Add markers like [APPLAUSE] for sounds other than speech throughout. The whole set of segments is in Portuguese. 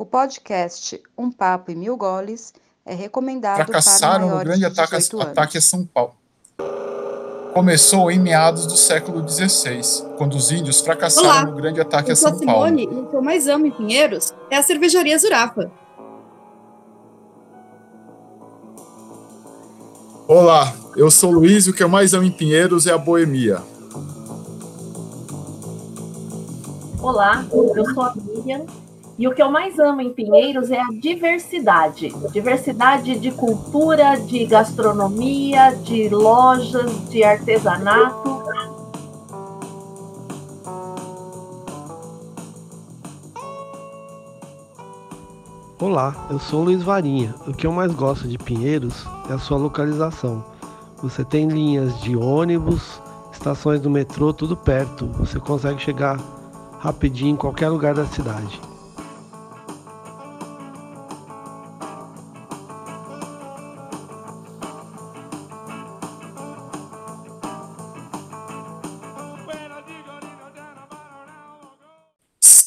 O podcast Um Papo e Mil Goles é recomendado fracassaram para no grande ataque, ataque a São Paulo. Começou em meados do século XVI, quando os índios fracassaram Olá, no grande ataque a São Simone Paulo. e o que eu mais amo em Pinheiros é a cervejaria Zurafa. Olá, eu sou o Luiz e o que eu mais amo em Pinheiros é a boemia. Olá, eu sou a Miriam e o que eu mais amo em Pinheiros é a diversidade. Diversidade de cultura, de gastronomia, de lojas, de artesanato. Olá, eu sou Luiz Varinha. O que eu mais gosto de Pinheiros é a sua localização. Você tem linhas de ônibus, estações do metrô, tudo perto. Você consegue chegar rapidinho em qualquer lugar da cidade.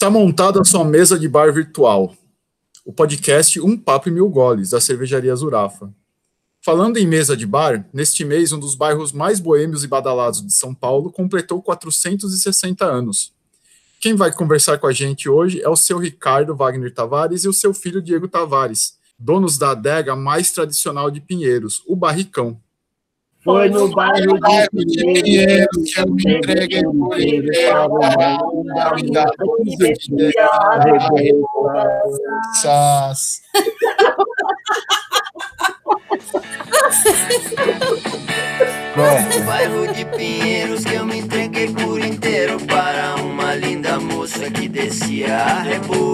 Está montada a sua mesa de bar virtual. O podcast Um Papo e Mil Goles, da cervejaria Zurafa. Falando em mesa de bar, neste mês um dos bairros mais boêmios e badalados de São Paulo completou 460 anos. Quem vai conversar com a gente hoje é o seu Ricardo Wagner Tavares e o seu filho Diego Tavares, donos da adega mais tradicional de Pinheiros, o Barricão. Foi no bairro de Pinheiros que eu me entreguei por inteiro para Sas. Bom, No bairro de Pinheiros que eu me entreguei por inteiro para uma linda moça que descia a reboco.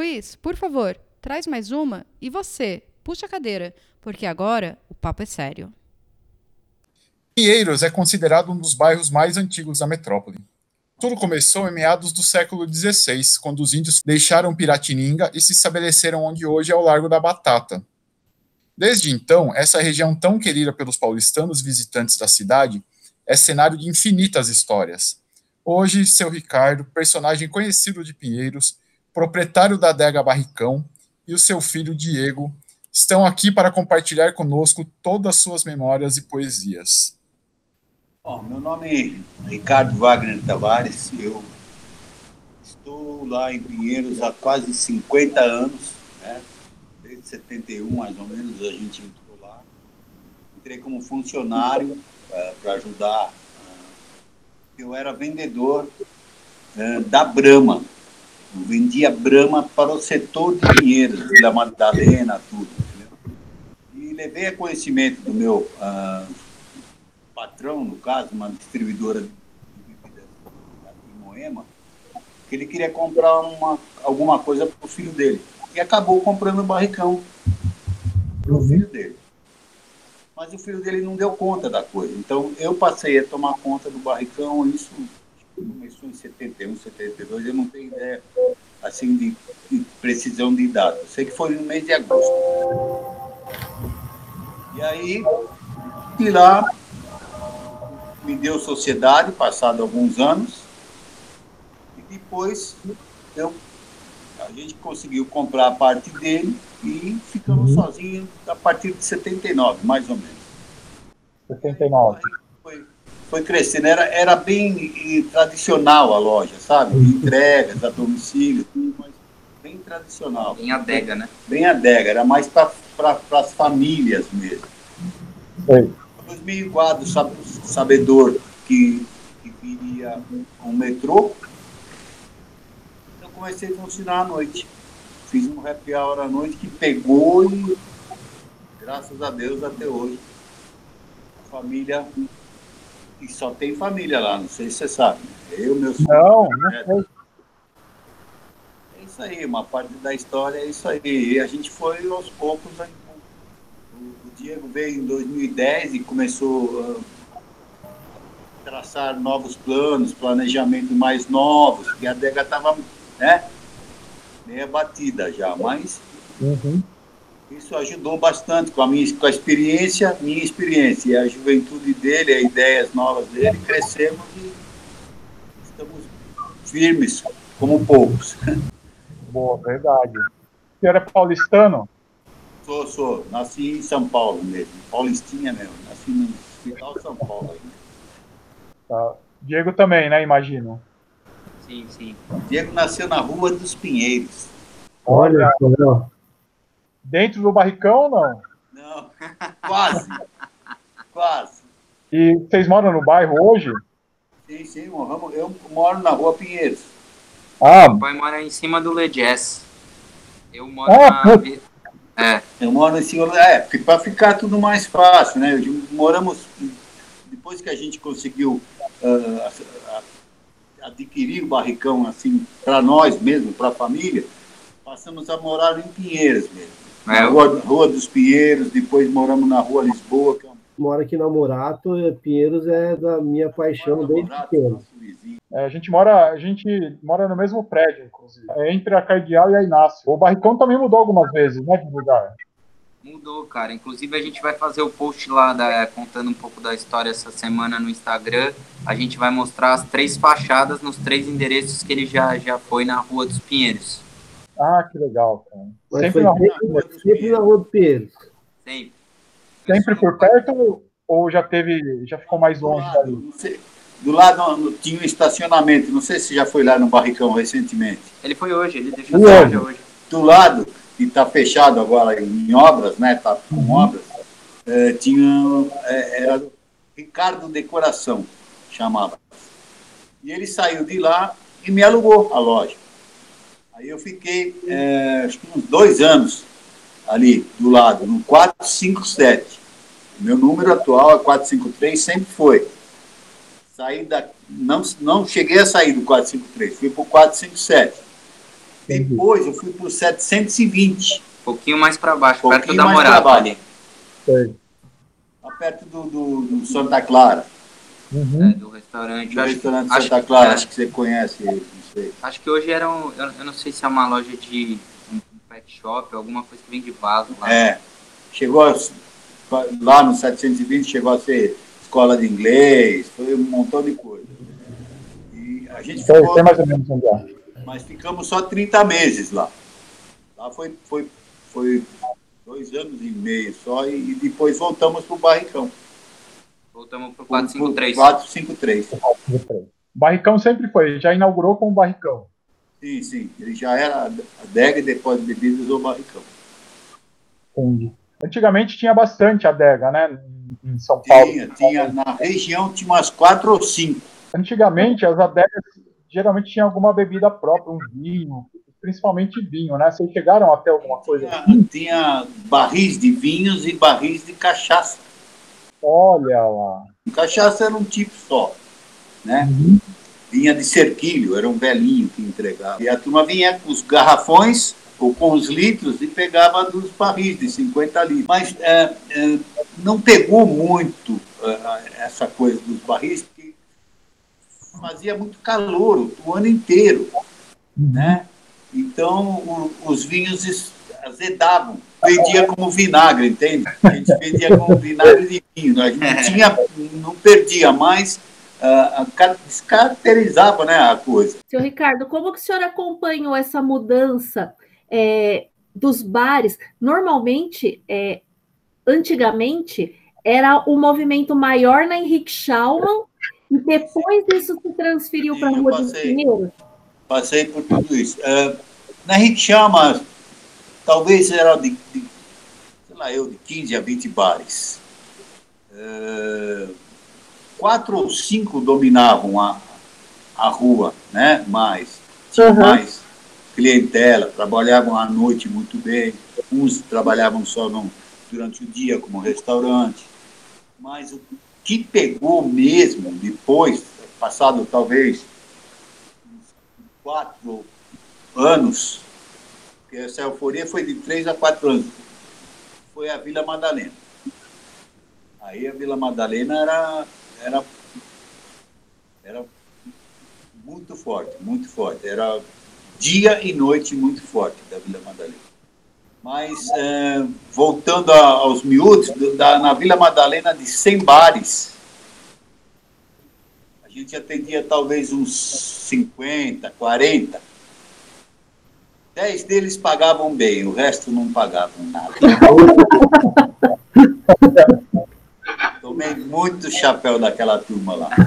Luiz, por favor, traz mais uma e você, puxa a cadeira, porque agora o papo é sério. Pinheiros é considerado um dos bairros mais antigos da metrópole. Tudo começou em meados do século XVI, quando os índios deixaram Piratininga e se estabeleceram onde hoje é o Largo da Batata. Desde então, essa região tão querida pelos paulistanos visitantes da cidade é cenário de infinitas histórias. Hoje, seu Ricardo, personagem conhecido de Pinheiros, proprietário da adega Barricão, e o seu filho Diego estão aqui para compartilhar conosco todas as suas memórias e poesias. Bom, meu nome é Ricardo Wagner Tavares, eu estou lá em Pinheiros há quase 50 anos, né? desde 71 mais ou menos a gente entrou lá. Entrei como funcionário para ajudar. ah, eu era vendedor ah, da Brahma, eu vendia Brahma para o setor de Pinheiros, Vila Madalena, tudo. Entendeu? E levei a conhecimento do meu ah, patrão, no caso, uma distribuidora de bebidas aqui em Moema, que ele queria comprar uma, alguma coisa para o filho dele. E acabou comprando o barricão para o filho dele. Mas o filho dele não deu conta da coisa. Então eu passei a tomar conta do barricão, isso começou em 71, 72, eu não tenho ideia assim de, de precisão de data. Eu sei que foi no mês de agosto. E aí, de lá, me deu sociedade, passado alguns anos, e depois eu, a gente conseguiu comprar a parte dele e sozinho a partir de 79, mais ou menos. 79. Foi, foi crescendo, era, era bem tradicional a loja, sabe? Entregas a domicílio, tudo, mas bem tradicional. Bem adega, né? Bem adega, era mais para as famílias mesmo. Sei. 2004, sab- sabedor que, que viria um metrô, eu comecei a funcionar à noite. Fiz um happy hour à noite que pegou e, graças a Deus, até hoje, a família, e só tem família lá, não sei se você sabe. Eu, meu Não, não sei. é isso aí, uma parte da história é isso aí. E a gente foi aos poucos. aí, O, Diego veio em 2010 e começou a traçar novos planos, planejamento mais novos, porque a adega estava né, meio batida já, mas Uhum. Isso ajudou bastante com a minha com a experiência, minha experiência, e a juventude dele, as ideias novas dele, crescemos e estamos firmes como poucos. Boa, verdade. O senhor é paulistano? Sou, sou. Nasci em São Paulo mesmo. Paulistinha mesmo. Nasci no Hospital São Paulo. ainda. Tá. Diego também, né? Imagino. Sim, sim. Diego nasceu na Rua dos Pinheiros. Olha, só, Dentro do barricão ou não? Não, [LAUGHS] quase. quase. E vocês moram no bairro hoje? Sim, sim, moramos. Eu moro na Rua Pinheiros. Ah, Meu pai mora em cima do Legess. Eu moro Ah, na. putz. vi- É, Eu moro em cima. É, porque para ficar tudo mais fácil, né? Eu- Moramos. Depois que a gente conseguiu a- adquirir o barricão, assim, para nós mesmo, para a família, passamos a morar em Pinheiros mesmo. É, Na Rua, Rua dos Pinheiros, depois moramos na Rua Lisboa, que é um moro aqui na Morato, e Pinheiros é da minha paixão desde pequeno. é, a gente mora, a gente mora no mesmo prédio, inclusive. É entre a Cardeal e a Inácio. O barricão também mudou algumas vezes, né, de lugar? mudou, cara. Inclusive, a gente vai fazer o post lá da- contando um pouco da história essa semana no Instagram. A gente vai mostrar as três fachadas nos três endereços que ele já, já foi na Rua dos Pinheiros. Ah, que legal, cara. Mas Sempre, na, sempre, sempre na Rua do Pinheiros. Sempre. sempre por perto ou já teve, já ficou mais longe dali? não sei- do lado no- tinha um estacionamento, não sei se já foi lá no Barricão recentemente. Ele foi hoje, ele deixou hoje? hoje. Do lado, que está fechado agora em obras, né? Está com obras, eh, tinha. eh, era Ricardo Decoração, chamava. E ele saiu de lá e me alugou a loja. Aí eu fiquei eh, acho que uns dois anos ali do lado, no 457. Meu número atual é 453, sempre foi. Saí da, não, não cheguei a sair do 453, fui para o 457. Entendi. Depois eu fui para o 720, Um pouquinho mais pra baixo, Pouquinho perto da Morada ali. Lá perto do, do, do Santa Clara, Uhum. é, do restaurante. do acho, restaurante acho- Santa Clara, é. acho que você conhece ele, sei. acho que hoje era um. Eu, eu não sei se é uma loja de um pet shop, alguma coisa que vende vaso lá. É, chegou a, lá no 720, chegou a ser escola de inglês, foi um montão de coisa. E a gente Sei, ficou, mais ou menos é. mas ficamos só 30 meses lá. Lá foi, foi, foi dois anos e meio só, e, e depois voltamos para o Barricão. Voltamos pro 453. 453. Barricão sempre foi, já inaugurou com o barricão. Sim, sim. Ele já era adega e depois de bebidas ou barricão. Entendi. Antigamente tinha bastante adega, né? Em São Paulo. Tinha, tinha. Na região tinha umas quatro ou cinco. Antigamente as adegas geralmente tinham alguma bebida própria, um vinho, principalmente vinho, né? Vocês chegaram até alguma coisa? Tinha, tinha barris de vinhos e barris de cachaça. Olha lá. Cachaça era um tipo só, né? Uhum. Vinha de cerquilho, era um velhinho que entregava. E a turma vinha com os garrafões ou com os litros e pegava dos barris de 50 litros. Mas é, é, não pegou muito é, essa coisa dos barris, porque fazia muito calor o, ano inteiro, né? Então o- os vinhos azedavam. Vendia como vinagre, entende? A gente vendia como vinagre de vinho. A gente não [LAUGHS] tinha, não perdia mais, ah, descaracterizava, né, a coisa. Seu Ricardo, como que o senhor acompanhou essa mudança é, dos bares, normalmente, é, antigamente, era o movimento maior na Henrique Schaumann e depois isso se transferiu para a Rua dos Pinheiros? Passei por tudo isso. Uh, na Henrique Schaumann, talvez era de, de, sei lá, eu, de 15 a 20 bares. Uh, quatro ou cinco dominavam a, a rua, né? Mais, uhum. mais clientela, trabalhavam à noite muito bem, uns trabalhavam só no, durante o dia como restaurante, mas o que pegou mesmo depois, passado talvez quatro anos, porque essa euforia foi de três a quatro anos, foi a Vila Madalena. Aí a Vila Madalena era, era, era muito forte, muito forte. Era dia e noite muito forte da Vila Madalena. Mas, é, voltando a, aos miúdos, da, na Vila Madalena, de 100 bares, a gente atendia talvez uns 50, 40. 10 deles pagavam bem, o resto não pagavam nada. [LAUGHS] Tomei muito chapéu daquela turma lá. [LAUGHS]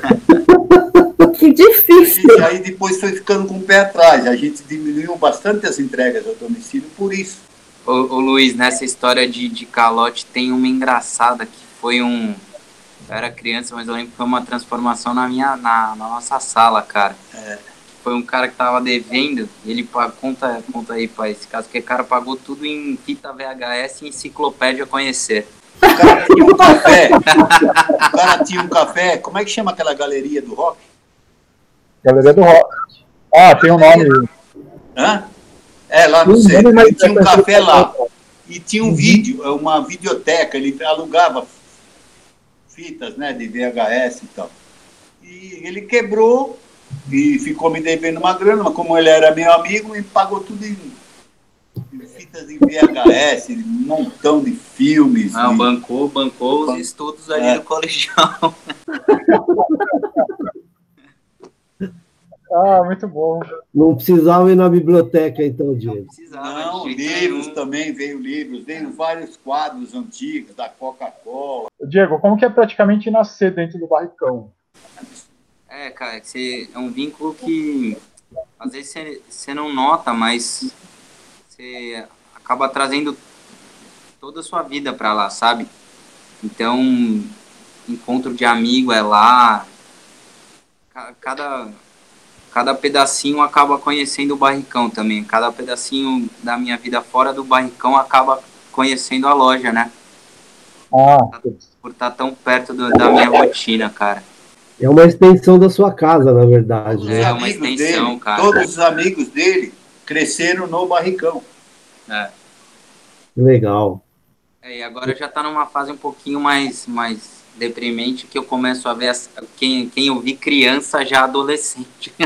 Que difícil. E aí depois foi ficando com o pé atrás. A gente diminuiu bastante as entregas ao domicílio por isso. Ô, ô Luiz, nessa história de, de calote tem uma engraçada que foi um. Eu era criança, mas eu lembro que foi uma transformação na minha na, na nossa sala, cara. É. Foi um cara que tava devendo, ele conta, conta aí, pai, esse caso, que o cara pagou tudo em fita VHS e enciclopédia conhecer. O cara tinha um café. [LAUGHS] o cara tinha um café. Como é que chama aquela galeria do rock? Galeria do rock. Ah, tem um nome. Hã? É, lá no centro. Ele tinha um café lá. E tinha um uhum. vídeo, uma videoteca. Ele alugava fitas né, de VHS e tal. E ele quebrou e ficou me devendo uma grana, mas como ele era meu amigo, ele pagou tudo em fitas em VHS, um montão de filmes. Ah, bancou, bancou os estudos ali é. do colegial. [LAUGHS] ah, muito bom. Não precisava ir na biblioteca, então, Diego. Não, precisava, Não livros nenhum. também, veio livros, veio vários quadros antigos da Coca-Cola. Diego, como que é praticamente nascer dentro do barricão? É, cara, é um vínculo que às vezes você não nota, mas você acaba trazendo toda a sua vida para lá, sabe? Então, encontro de amigo é lá. Cada, cada pedacinho acaba conhecendo o barricão também. Cada pedacinho da minha vida fora do barricão acaba conhecendo a loja, né? Ah. Por estar tá tão perto do, da minha rotina, cara. É uma extensão da sua casa, na verdade. Né? É, uma extensão, dele, cara. Todos os amigos dele cresceram no barricão. É. Legal. É, e agora já está numa fase um pouquinho mais, mais deprimente que eu começo a ver as, quem, quem eu vi criança já adolescente. [LAUGHS]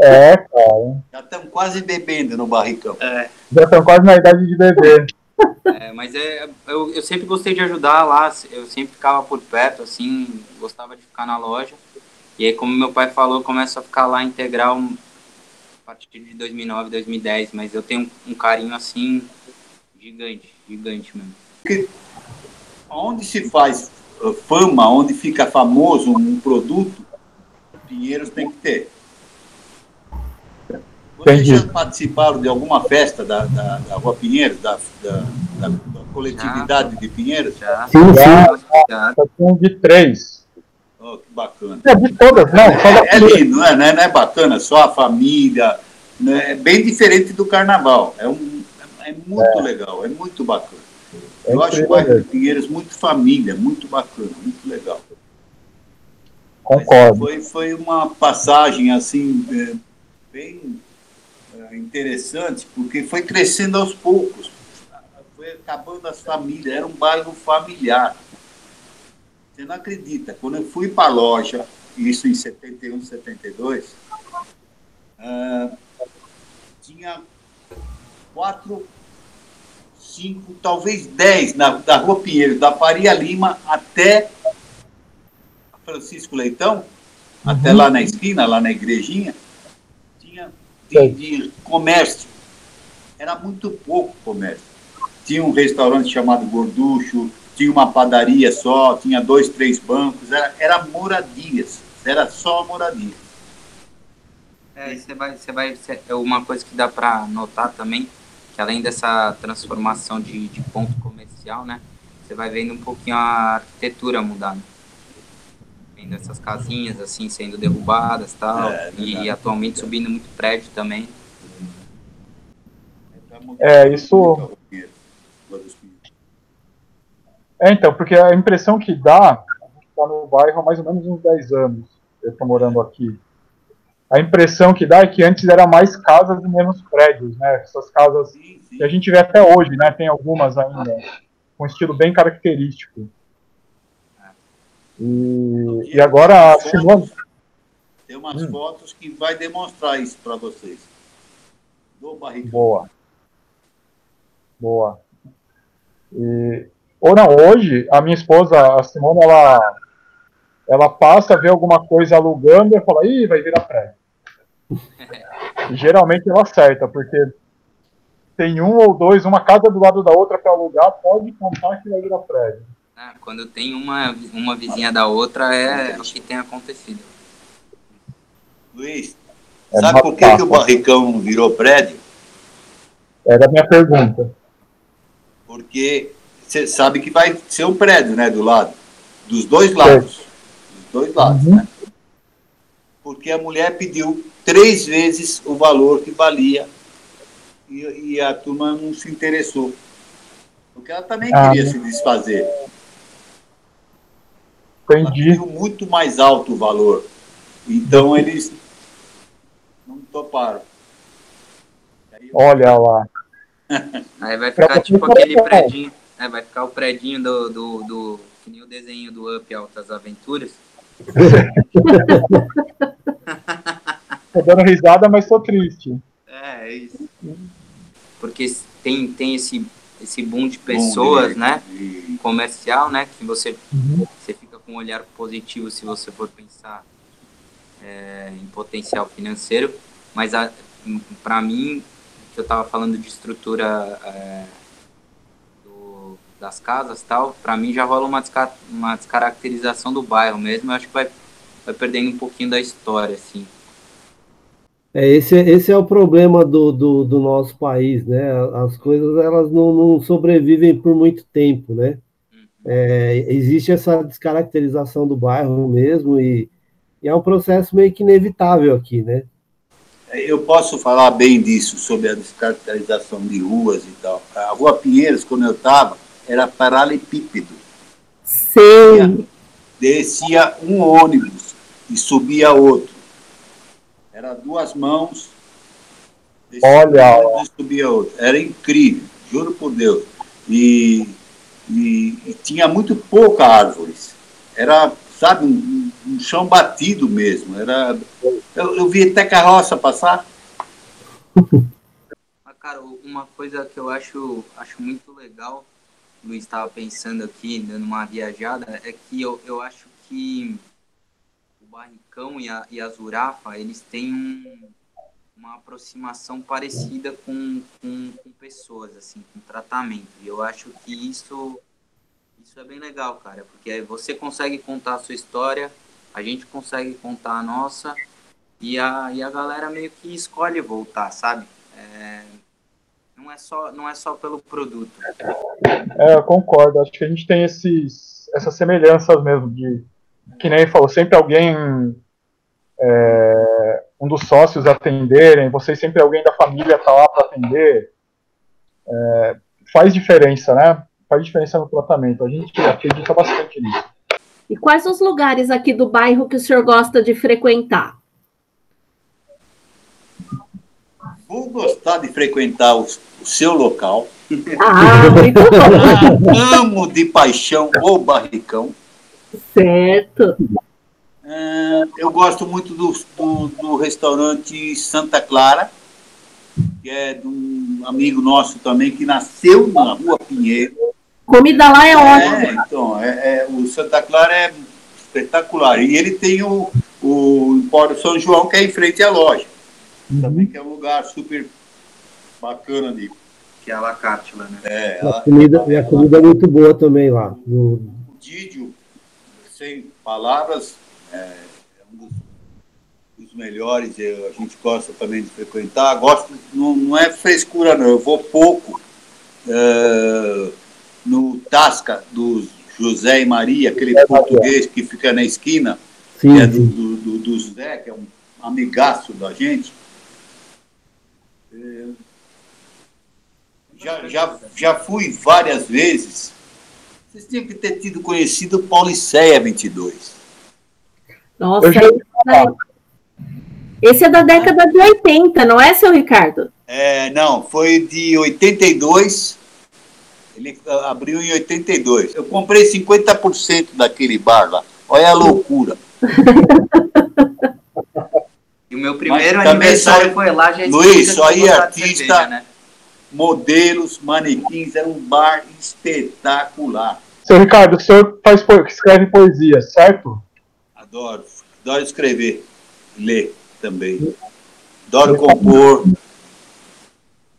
é, cara. Já estamos quase bebendo no barricão. É. Já estamos quase na idade de beber. É, mas é, eu, eu sempre gostei de ajudar lá, eu sempre ficava por perto, assim, gostava de ficar na loja. E aí, como meu pai falou, eu começo a ficar lá integral partir de 2009, 2010, mas eu tenho um carinho assim gigante, gigante mesmo. Porque onde se faz uh, fama, onde fica famoso um produto, Pinheiros tem que ter. Vocês Entendi. já participaram de alguma festa da, da, da Rua Pinheiros, da, da, da, da coletividade já. de Pinheiros? Já. Sim, sim. Já. Já. de três. Oh, que bacana. É de todas, não. É, é lindo, não é, não é bacana? Só a família. Né? É bem diferente do carnaval. É, um, é muito é. legal, é muito bacana. É Eu acho o bairro de Pinheiros muito família, muito bacana, muito legal. Concordo. foi, foi uma passagem assim, é, bem é, interessante, porque foi crescendo aos poucos. Foi acabando as famílias, era um bairro familiar. Você não acredita, quando eu fui para a loja, isso em 71, 72, uh, tinha quatro, cinco, talvez dez na, da Rua Pinheiro, da Faria Lima até Francisco Leitão, uhum. até lá na esquina, lá na igrejinha, tinha de, de comércio era muito pouco comércio. Tinha um restaurante chamado Gorducho, tinha uma padaria só, tinha dois, três bancos, era, era moradias, era só moradia. É, você vai, você vai, é uma coisa que dá para notar também, que além dessa transformação de, de ponto comercial, né, você vai vendo um pouquinho a arquitetura mudando. Vendo essas casinhas assim sendo derrubadas tal, É, e verdade. atualmente subindo muito prédio também. É, isso. É, então, porque a impressão que dá, a gente está no bairro há mais ou menos uns 10 anos, eu estou morando aqui. A impressão que dá é que antes era mais casas e menos prédios, né? Essas casas que a gente vê até hoje, né? Tem algumas ainda, com um estilo bem característico. E, e agora a Simone. Tem umas fotos que vai demonstrar isso para vocês. Do barricão. Boa. Boa. E, ou não, hoje, a minha esposa, a Simone, ela, ela passa, vê alguma coisa alugando e fala, ih, vai virar prédio. E [LAUGHS] geralmente ela acerta, porque tem um ou dois, uma casa do lado da outra para alugar, pode contar que vai virar prédio. né? Quando tem uma, uma vizinha da outra, é o que tem acontecido. Luiz, É sabe por que, que o barricão virou prédio? Era a minha pergunta. Porque você sabe que vai ser um prédio, né, do lado. Dos dois lados. Dos dois lados, né? Porque a mulher pediu três vezes o valor que valia e, e a turma não se interessou. Porque ela também Ah. queria se desfazer. Entendi. Pediu muito mais alto o valor. Então eles não toparam. Olha lá. Aí vai ficar tipo aquele predinho, é, vai ficar o predinho do, do, do que nem o desenho do Up Altas Aventuras. Tô dando risada, mas tô triste. É, é isso. Porque tem, tem esse, esse boom de pessoas, né? Comercial, né? Que você, você fica com um olhar positivo se você for pensar é, em potencial financeiro. Mas para mim, que eu estava falando de estrutura é, das casas tal, para mim já rola uma, desca- uma descaracterização do bairro mesmo. Eu acho que vai, vai perdendo um pouquinho da história, assim. É, esse, esse é o problema do, do, do nosso país, né? As coisas elas não, não sobrevivem por muito tempo, né? É, existe essa descaracterização do bairro mesmo e, e é um processo meio que inevitável aqui, né? Eu posso falar bem disso, sobre a descaracterização de ruas e tal. A Rua Pinheiros, quando eu estava, era paralelepípedo. Sim. Descia um ônibus e subia outro. Era duas mãos. descia Olha. um ônibus e subia outro. Era incrível, juro por Deus. E, e- e tinha muito pouca árvores. Era, sabe, um, um chão batido mesmo. Era, eu, eu vi até carroça passar. Mas, cara, uma coisa que eu acho, acho muito legal, Luiz estava pensando aqui, dando uma viajada, é que eu, eu acho que o Barricão e a, e a Zurafa, eles têm um- uma aproximação parecida com, com, com pessoas, assim, com tratamento. E eu acho que isso, isso é bem legal, cara, porque você consegue contar a sua história, a gente consegue contar a nossa, e a, e a galera meio que escolhe voltar, sabe? É, não, é só, não é só pelo produto. É, eu concordo. Acho que a gente tem esses, essas semelhanças mesmo de que nem falou, sempre alguém é, um dos sócios atenderem, vocês sempre alguém da família tá lá para atender. É, faz diferença, né? Faz diferença no tratamento. A gente acredita bastante nisso. E quais os lugares aqui do bairro que o senhor gosta de frequentar? Vou gostar de frequentar o, o seu local. Ah, muito bom. Amo de paixão o barricão. Certo. Ah, eu gosto muito do, do, do restaurante Santa Clara, que é de um amigo nosso também, que nasceu na Rua Pinheiro. Comida lá é É, ótima. então, é, é, o Santa Clara é espetacular. E ele tem o, o Empório São João, que é em frente à loja. Também que é um lugar super bacana de. Que é a la carte lá, né? É, A ela- comida, e a comida é muito boa também lá. No- o Didio, sem palavras, é, é um dos, dos melhores. eu- a gente gosta também de frequentar. Gosto, não, não é frescura, não. Eu vou pouco é, no Tasca dos José e Maria, aquele português que fica na esquina, Sim, que é do, do, do, do Zé, que é um amigaço da gente. É, já, já, já fui várias vezes. Vocês tinham que ter tido conhecido o Pauliceia 22. Nossa, já- esse é da década de 80, não é, seu Ricardo? É, não, foi de 82. Ele ah, abriu em 82. Eu comprei 50% daquele bar lá. Olha a loucura. [LAUGHS] E o meu primeiro aniversário só- foi lá, já Luiz, só gostar de artista- cerveja, né? Modelos, manequins, era um bar espetacular. Seu Ricardo, o senhor faz, escreve poesia, certo? Adoro. Adoro escrever. Ler também. Adoro compor.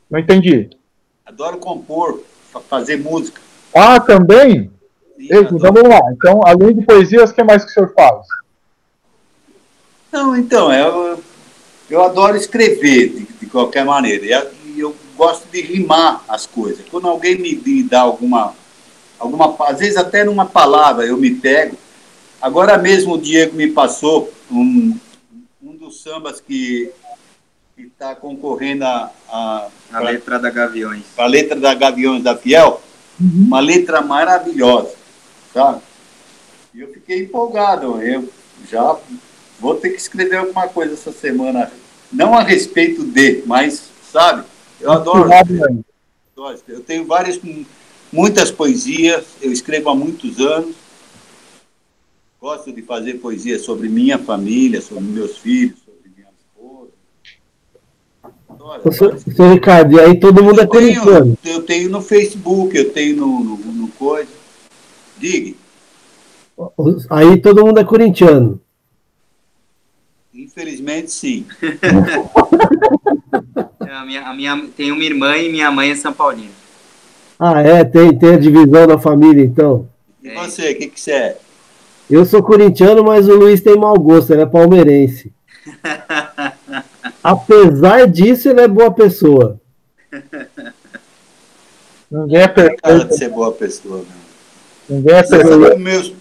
Não entendi. Adoro compor. fa- Fazer música. Ah, também? Sim, Ei, então vamos lá. Então, além de poesias, o que mais que o senhor faz? Não, então, eu, eu adoro escrever de, de qualquer maneira. E a- E eu gosto de rimar as coisas. Quando alguém me, me dá alguma, alguma. Às vezes até numa palavra eu me pego. Agora mesmo o Diego me passou um, um dos sambas que está concorrendo a, a, A letra da Gaviões. a letra da Gaviões da Fiel, uma letra maravilhosa, sabe? E eu fiquei empolgado. Eu já vou ter que escrever alguma coisa essa semana, não a respeito de, mas, sabe? Eu adoro. Eu tenho várias, muitas poesias, eu escrevo há muitos anos. Gosto de fazer poesia sobre minha família, sobre meus filhos, sobre minha esposa. Ô, seu, Ricardo, e aí todo mundo é corintiano. eu tenho no Facebook, eu tenho no, no, no coisa. Diga, Aí todo mundo é corintiano. Infelizmente sim. [LAUGHS] É, A minha, a minha, tem uma irmã e minha mãe é São Paulina. Ah, é? Tem, tem a divisão da família, então. E você, o que, que você é? Eu sou corintiano, mas o Luiz tem mau gosto, ele é palmeirense. [LAUGHS] Apesar disso, ele é boa pessoa. Ninguém é perfeito. de ser boa pessoa. Né? Ninguém é perfeito. meus,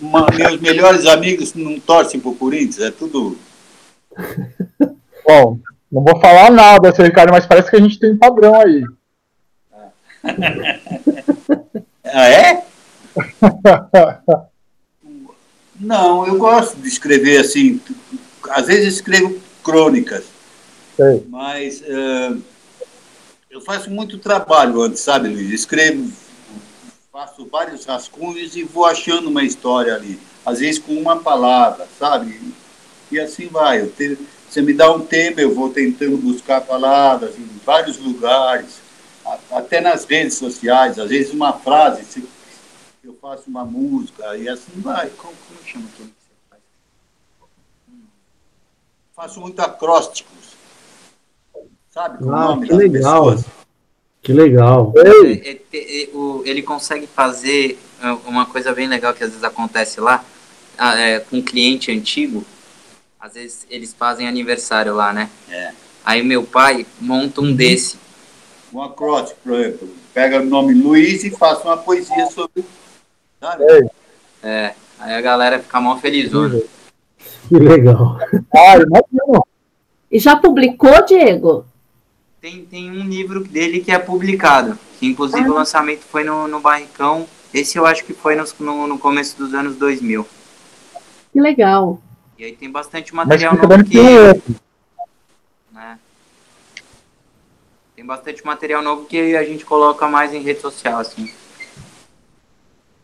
meus melhores amigos não torcem pro Corinthians, é tudo. [LAUGHS] Bom, não vou falar nada, seu Ricardo, mas parece que a gente tem um padrão aí. [LAUGHS] Ah, é? [LAUGHS] Não, eu gosto de escrever assim. Às vezes escrevo crônicas. Sei. Mas eh, eu faço muito trabalho antes, sabe, Luiz? Escrevo, faço vários rascunhos e vou achando uma história ali. Às vezes com uma palavra, sabe? E assim vai. Eu te- você me dá um tema, eu vou tentando buscar palavras em vários lugares, a- até nas redes sociais. Às vezes uma frase, se- eu faço uma música e assim vai. Como, como chama aquilo que você faz? Faço muito acrósticos. Sabe? Com o Ah, nome que das legal. pessoas. Que legal. É, é, é, ele consegue fazer é, uma coisa bem legal que às vezes acontece lá ah, é, com um cliente antigo. Às vezes eles fazem aniversário lá, né? É. Aí meu pai monta um desse. um acróstico, por exemplo. Pega o nome Luiz e faça uma poesia sobre. Sabe? É, aí a galera fica mal felizona. Que legal. Ah, imagina. E já publicou, Diego? Tem, tem um livro dele que é publicado. Que inclusive o lançamento foi no, no Barricão. Esse eu acho que foi nos- no, no começo dos anos 2000. Que legal. E aí tem bastante material novo que tem que. né? Tem bastante material novo que a gente coloca mais em rede social, assim.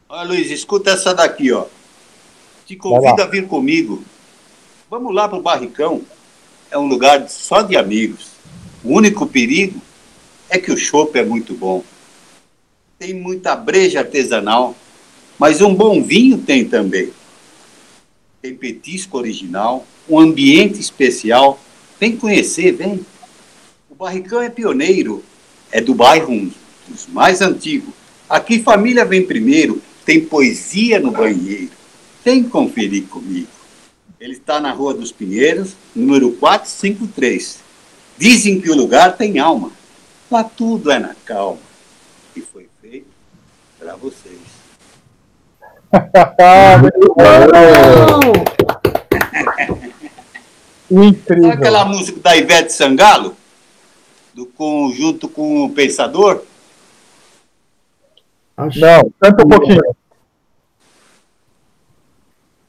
Olha, Luiz, escuta essa daqui, ó. Te convido a vir comigo. Vamos lá pro Barricão. É um lugar só de amigos. O único perigo é que o chopp é muito bom. Tem muita breja artesanal, mas um bom vinho tem também. Tem petisco original, um ambiente especial. Vem conhecer, vem. O Barricão é pioneiro, é do bairro um dos mais antigos. Aqui família vem primeiro, tem poesia no banheiro. Tem que conferir comigo. Ele está na Rua dos Pinheiros, número 453. Dizem que o lugar tem alma. Lá tudo é na calma. E foi feito para vocês. Incrível. Sabe aquela música da Ivete Sangalo? Do conjunto com o Pensador? Não, canta um pouquinho.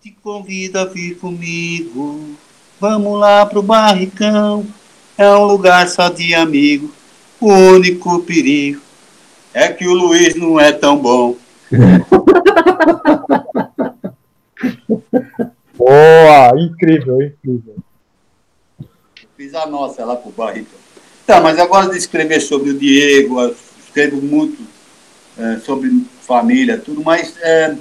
Te convido a vir comigo. Vamos lá pro barricão. É um lugar só de amigo. O único perigo é que o Luiz não é tão bom. [LAUGHS] [LAUGHS] Boa, incrível, incrível. Fiz a nossa lá pro barricão. Tá, mas agora de escrever sobre o Diego, escrevo muito é, sobre família, tudo, mas é,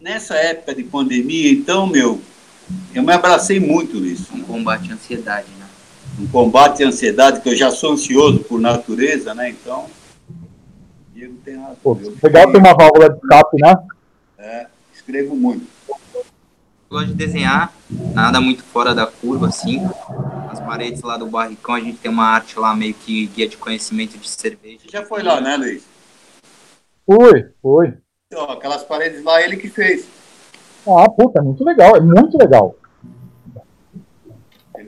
nessa época de pandemia, então, meu, eu me abracei muito nisso. Um combate à ansiedade, né? Um combate à ansiedade, que eu já sou ansioso por natureza, né? Então, Diego tem razão. Pô, legal ter uma válvula de escape, né? é, escrevo muito. gosto de desenhar, nada muito fora da curva, assim. As paredes lá do barricão, a gente tem uma arte lá meio que guia de conhecimento de cerveja. Você já foi lá, né, Luiz? Fui, fui. Então, aquelas paredes lá, ele que fez. Ah, puta, é muito legal, é muito legal.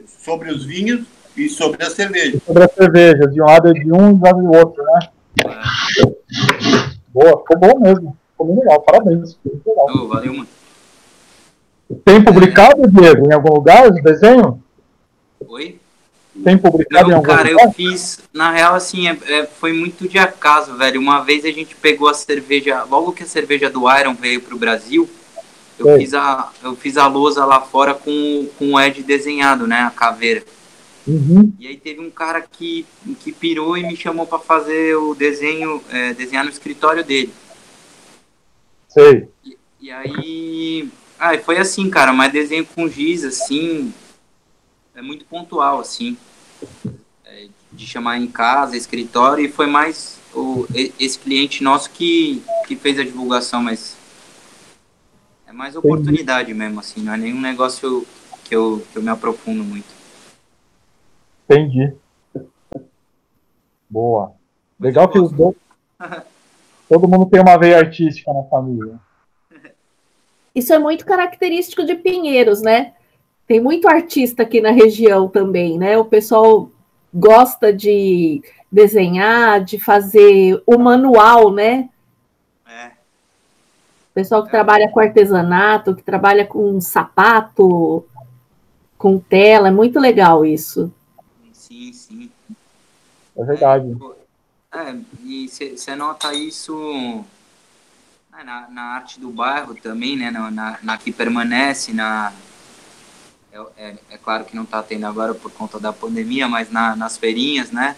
Sobre os vinhos e sobre a cerveja. Sobre a cerveja, de um lado é de um e do lado do outro, né? Boa, ficou bom mesmo. Ficou muito legal, parabéns. ficou Muito legal. Ô, valeu, mano. Tem publicado, Diego, em algum lugar esse desenho? Oi? Tem publicado em Não, algum cara, lugar? eu fiz. Na real, assim, é- é- foi muito de acaso, velho. Uma vez a gente pegou a cerveja. Logo que a cerveja do Iron veio pro Brasil, eu fiz a, eu fiz a lousa lá fora com, com o Ed desenhado, né? A caveira. Uhum. E aí teve um cara que, que pirou e me chamou pra fazer o desenho, é, desenhar no escritório dele. Sei. E aí. Ah, e foi assim, cara, mas desenho com giz, assim. É muito pontual, assim. É, de chamar em casa, escritório, e foi mais o, e- esse cliente nosso que, que fez a divulgação, mas. É mais oportunidade mesmo, assim, não é nenhum negócio que eu, que eu me aprofundo muito. Entendi. Boa. Legal que os dois. [LAUGHS] Todo mundo tem uma veia artística na família. Isso é muito característico de Pinheiros, né? Tem muito artista aqui na região também, né? O pessoal gosta de desenhar, de fazer o manual, né? É. O pessoal que trabalha com artesanato, que trabalha com sapato, com tela, é muito legal isso. Sim, sim. É verdade. É, e você nota isso né, na, na arte do bairro também, né? Na, na, na que permanece, na. É, é, é claro que não está tendo agora por conta da pandemia, mas na, nas feirinhas, né?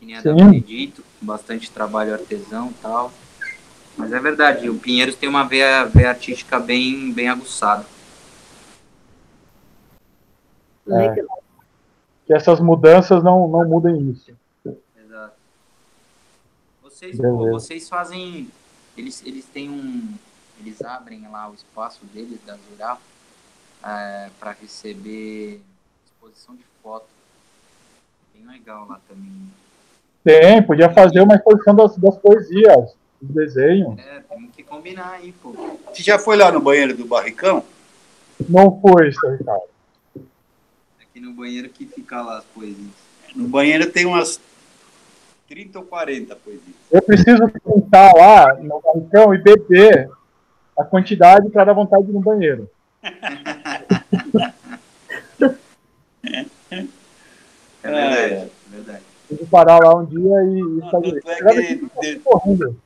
Que nem a da. Benedito, bastante trabalho artesão e tal. Mas é verdade, o Pinheiros tem uma veia, veia artística bem, bem aguçada. É. Legal. Que essas mudanças não, não mudem isso. Exato. Vocês, pô, vocês fazem. Eles, eles têm um. Eles abrem lá o espaço deles, da Zural, para receber exposição de foto. Bem legal lá também. Tem, podia fazer uma exposição das, das poesias, dos desenhos. É, temos que combinar aí, pô. Você já foi lá no banheiro do barricão? Não foi, seu Ricardo. No banheiro que fica lá as poesias. No banheiro tem umas 30 ou 40 poesias. Eu preciso sentar lá no balcão e beber a quantidade para dar vontade de ir no banheiro. É verdade, é verdade. Preciso parar lá um dia e, e fazer é que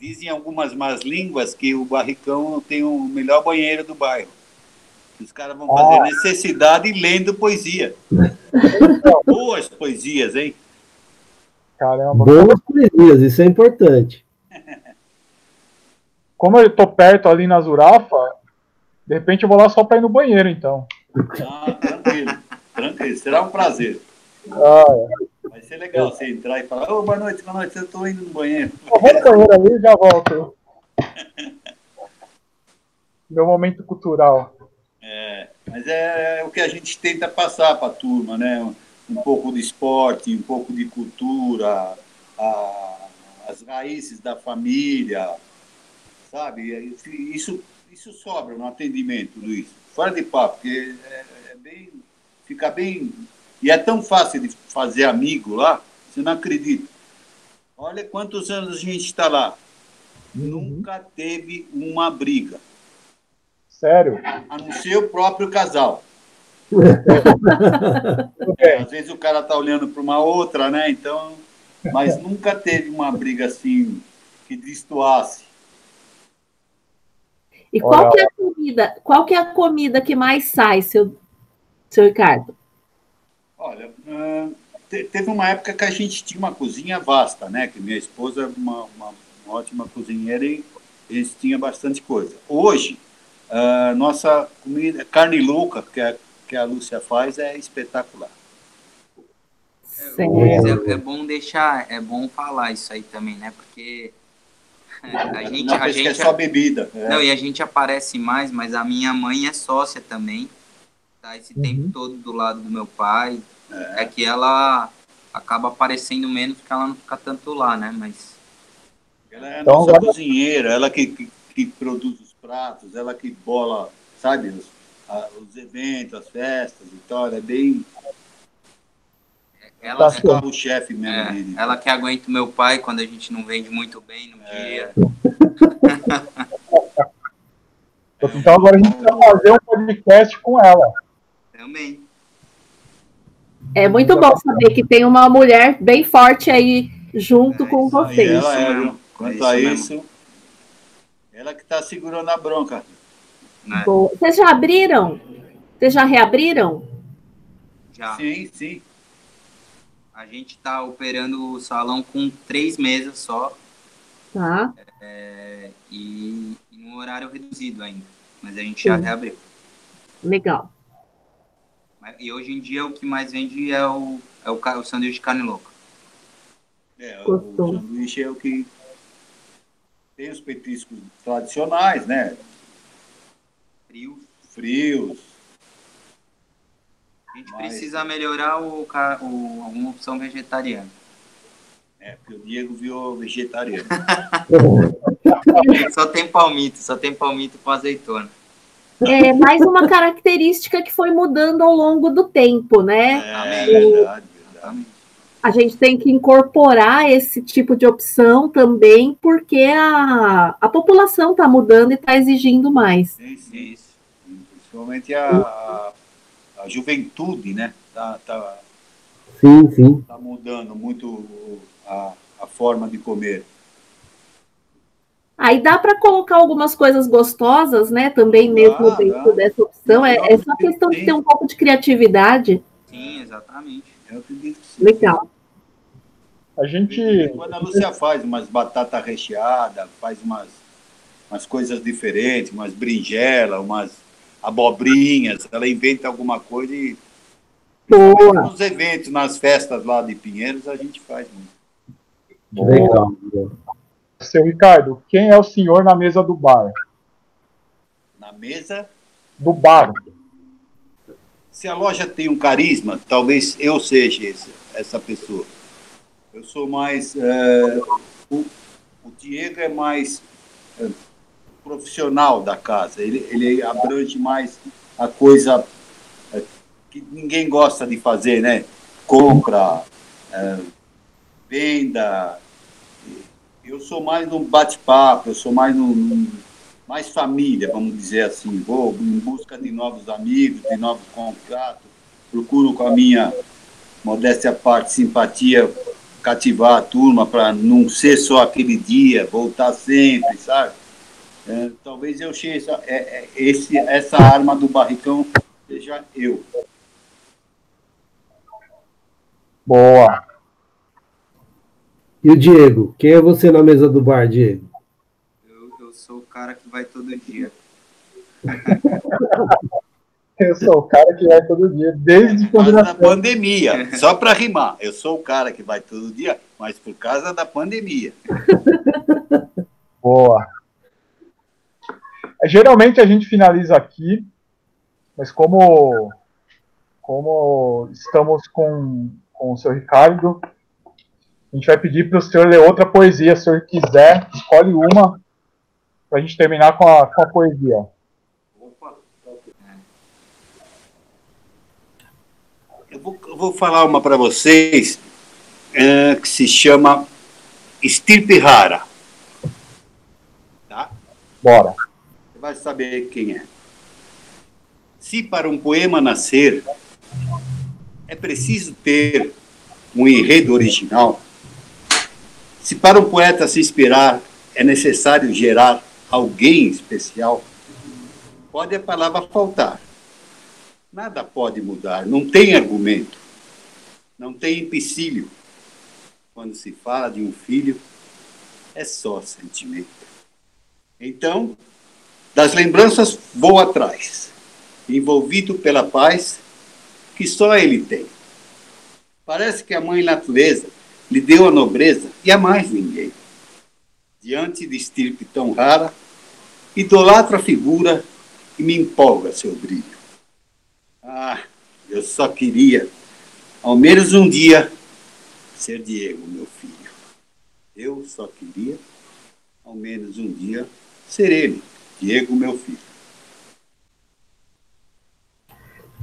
dizem algumas más línguas que o barricão tem o melhor banheiro do bairro. Os caras vão fazer Ah. necessidade lendo poesia. [LAUGHS] Boas poesias, hein? Caramba. Boas poesias, isso é importante. [LAUGHS] Como eu tô perto ali na Zurafa, de repente eu vou lá só para ir no banheiro, então. Ah, tranquilo, tranquilo. Será um prazer. Ah, é. Vai ser legal você entrar e falar, ô, boa noite, boa noite, eu tô indo no banheiro. Eu vou no banheiro ali e já volto. [LAUGHS] Meu momento cultural. É, mas é, o que a gente tenta passar para a turma, né? Um, um pouco de esporte, um pouco de cultura, a- as raízes da família, sabe? Isso, isso sobra no atendimento, Luiz. Fora de papo, porque é, é bem, fica bem. E é tão fácil de fazer amigo lá, você não acredita. Olha quantos anos a gente está lá. Nunca teve uma briga Sério? a não ser o próprio casal. Às vezes o cara tá olhando para uma outra, né? Então, mas nunca teve uma briga assim que destoasse. E qual que é a comida? Qual que é a comida que mais sai, seu, seu Ricardo? Olha, te- teve uma época que a gente tinha uma cozinha vasta, né? Que minha esposa é uma, uma- uma ótima cozinheira e a gente tinha bastante coisa. Hoje, ah, nossa comida, carne louca, que a, que a Lúcia faz, é espetacular. É, é bom deixar, é bom falar isso aí também, né? Porque a gente, Não, a é gente só bebida. é. Não, e a gente aparece mais, mas a minha mãe é sócia também. Tá esse tempo todo do lado do meu pai. É. que ela acaba aparecendo menos porque ela não fica tanto lá, né? Mas Ela é a Então, nossa agora- cozinheira, ela que, que, que produz pratos, ela que bola, sabe, os, a- os eventos, as festas e tal. Ela é bem. ela, Ela é o chefe mesmo. é, de- ela que aguenta o meu pai quando a gente não vende muito bem no dia. [LAUGHS] Então agora a gente vai fazer um podcast com ela. Também. É muito bom saber que tem uma mulher bem forte aí junto com Aí vocês. ela é? Quanto isso a mesmo. isso, ela que está segurando a bronca. Né? Vocês já abriram? Vocês já reabriram? Já. Sim, sim. A gente tá operando o salão com três mesas só Tá. é, e, e num horário reduzido ainda. Mas a gente já Sim. reabriu. Legal. E hoje em dia o que mais vende é o, é o, o sanduíche de carne louca. É, o sanduíche é o que tem os petiscos tradicionais, né? Frio. Frios. A gente Mas- precisa melhorar o, o, alguma opção vegetariana. É, porque o Diego virou vegetariano. Só tem palmito, só tem palmito com azeitona. É mais uma característica que foi mudando ao longo do tempo, né? É verdade, verdade. A gente tem que incorporar esse tipo de opção também, porque a, a população está mudando e está exigindo mais. Sim, sim. Isso. Principalmente a, a, a juventude, né? Tá, tá, Sim, sim. tá mudando muito a, a forma de comer. Aí dá para colocar algumas coisas gostosas, né? Também mesmo Dá, dentro dá. dessa opção. É, é só questão de ter um pouco de criatividade. Sim, exatamente. Eu acredito que sim. Legal. A gente. Quando a Lúcia faz umas batata recheada, faz umas, umas coisas diferentes, umas berinjela, umas abobrinhas, ela inventa alguma coisa e Boa. nos eventos, nas festas lá de Pinheiros, a gente faz muito. Legal. Seu Ricardo, quem é o senhor na mesa do bar? Na mesa, Do bar. se a loja tem um carisma, talvez eu seja esse, essa pessoa. Eu sou mais. é, o, o Diego é mais é, profissional da casa, ele, ele abrange mais a coisa é, que ninguém gosta de fazer, né? Compra, é, venda. Eu sou mais no bate-papo, eu sou mais no, mais família, vamos dizer assim. Vou em busca de novos amigos, de novos contatos. Procuro com a minha modéstia à parte, simpatia, cativar a turma para não ser só aquele dia, voltar sempre, sabe? É, talvez eu seja é, é, esse, essa arma do barricão seja eu. Boa. E o Diego? Quem é você na mesa do bar, Diego? Eu, eu sou o cara que vai todo dia. [LAUGHS] Eu sou o cara que vai todo dia, desde Por quando causa da pandemia. [LAUGHS] Só para rimar. Eu sou o cara que vai todo dia, mas por causa da pandemia. [LAUGHS] Boa. Geralmente a gente finaliza aqui, mas como, como estamos com, com o seu Ricardo, a gente vai pedir para o senhor ler outra poesia, se o senhor quiser, escolhe uma para a gente terminar com a, com a poesia. Eu vou, eu vou falar uma para vocês eh, que se chama Estirpe Rara. Tá? Bora. Você vai saber quem é. Se para um poema nascer é preciso ter um enredo original, se para um poeta se inspirar é necessário gerar alguém especial, pode a palavra faltar. Nada pode mudar, não tem argumento, não tem empecilho. Quando se fala de um filho, é só sentimento. Então, das lembranças vou atrás, envolvido pela paz que só ele tem. Parece que a mãe natureza lhe deu a nobreza e a mais ninguém. Diante de estirpe tão rara, idolatro a figura e me empolga seu brilho. Ah, eu só queria, ao menos um dia, ser Diego, meu filho. Eu só queria, ao menos um dia, ser ele, Diego, meu filho.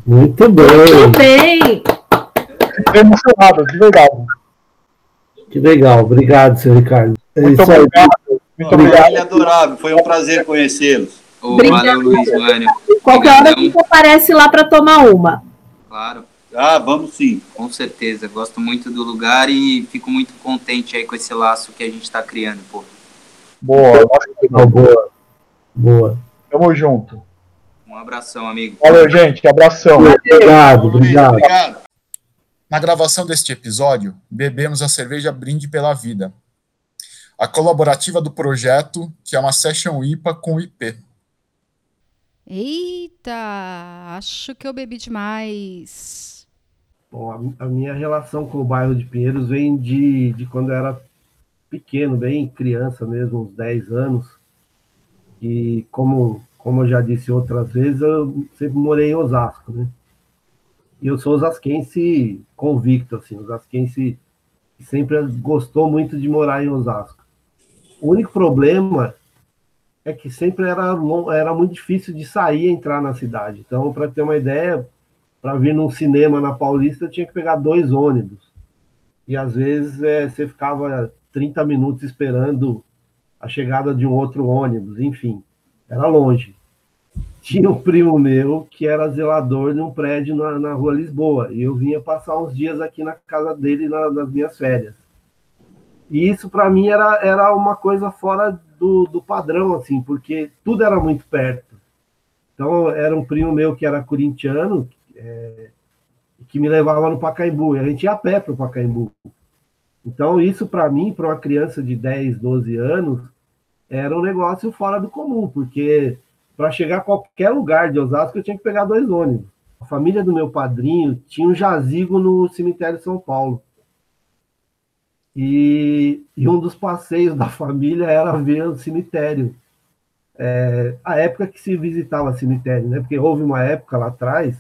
Muito bem. Muito bem. Fiquei emocionado, de verdade. Que legal. Obrigado, seu Ricardo. É Muito obrigado. Muito obrigado. adorável, foi um prazer conhecê-los. Ô, valeu, Luiz Vânio. Qualquer hora gente aparece lá para tomar uma. Claro, Ah, vamos sim. com certeza. Gosto muito do lugar e fico muito contente aí com esse laço que a gente está criando, pô. Boa, Legal, boa. Boa. tamo junto. Um abração, amigo. Valeu, gente. Abração. Obrigado, obrigado. Obrigado. Na gravação deste episódio, bebemos a cerveja Brinde pela Vida, a colaborativa do projeto, que é uma Session IPA com IP. Eita, acho que eu bebi demais. Bom, a, minha relação com o bairro de Pinheiros vem de, de quando eu era pequeno, bem criança mesmo, uns 10 anos. E como, como eu já disse outras vezes, eu sempre morei em Osasco, né? E eu sou osasquense convicto, assim, osasquense que sempre gostou muito de morar em Osasco. O único problema é que sempre era, era muito difícil de sair e entrar na cidade. Então, para ter uma ideia, para vir num cinema na Paulista, tinha que pegar dois ônibus. E às vezes é, você ficava 30 minutos esperando a chegada de um outro ônibus, enfim, era longe. Tinha um primo meu que era zelador de um prédio na, na rua Lisboa, e eu vinha passar uns dias aqui na casa dele na- nas minhas férias. E isso para mim era, era uma coisa fora do, do padrão, assim, porque tudo era muito perto. Então, era um primo meu que era corintiano, é, que me levava no Pacaembu, e a gente ia a pé para o Pacaembu. Então, isso para mim, para uma criança de 10, 12 anos, era um negócio fora do comum, porque para chegar a qualquer lugar de Osasco eu tinha que pegar dois ônibus. A família do meu padrinho tinha um jazigo no cemitério de São Paulo. E, e um dos passeios da família era ver o cemitério. É, a época que se visitava cemitério, né? Porque houve uma época lá atrás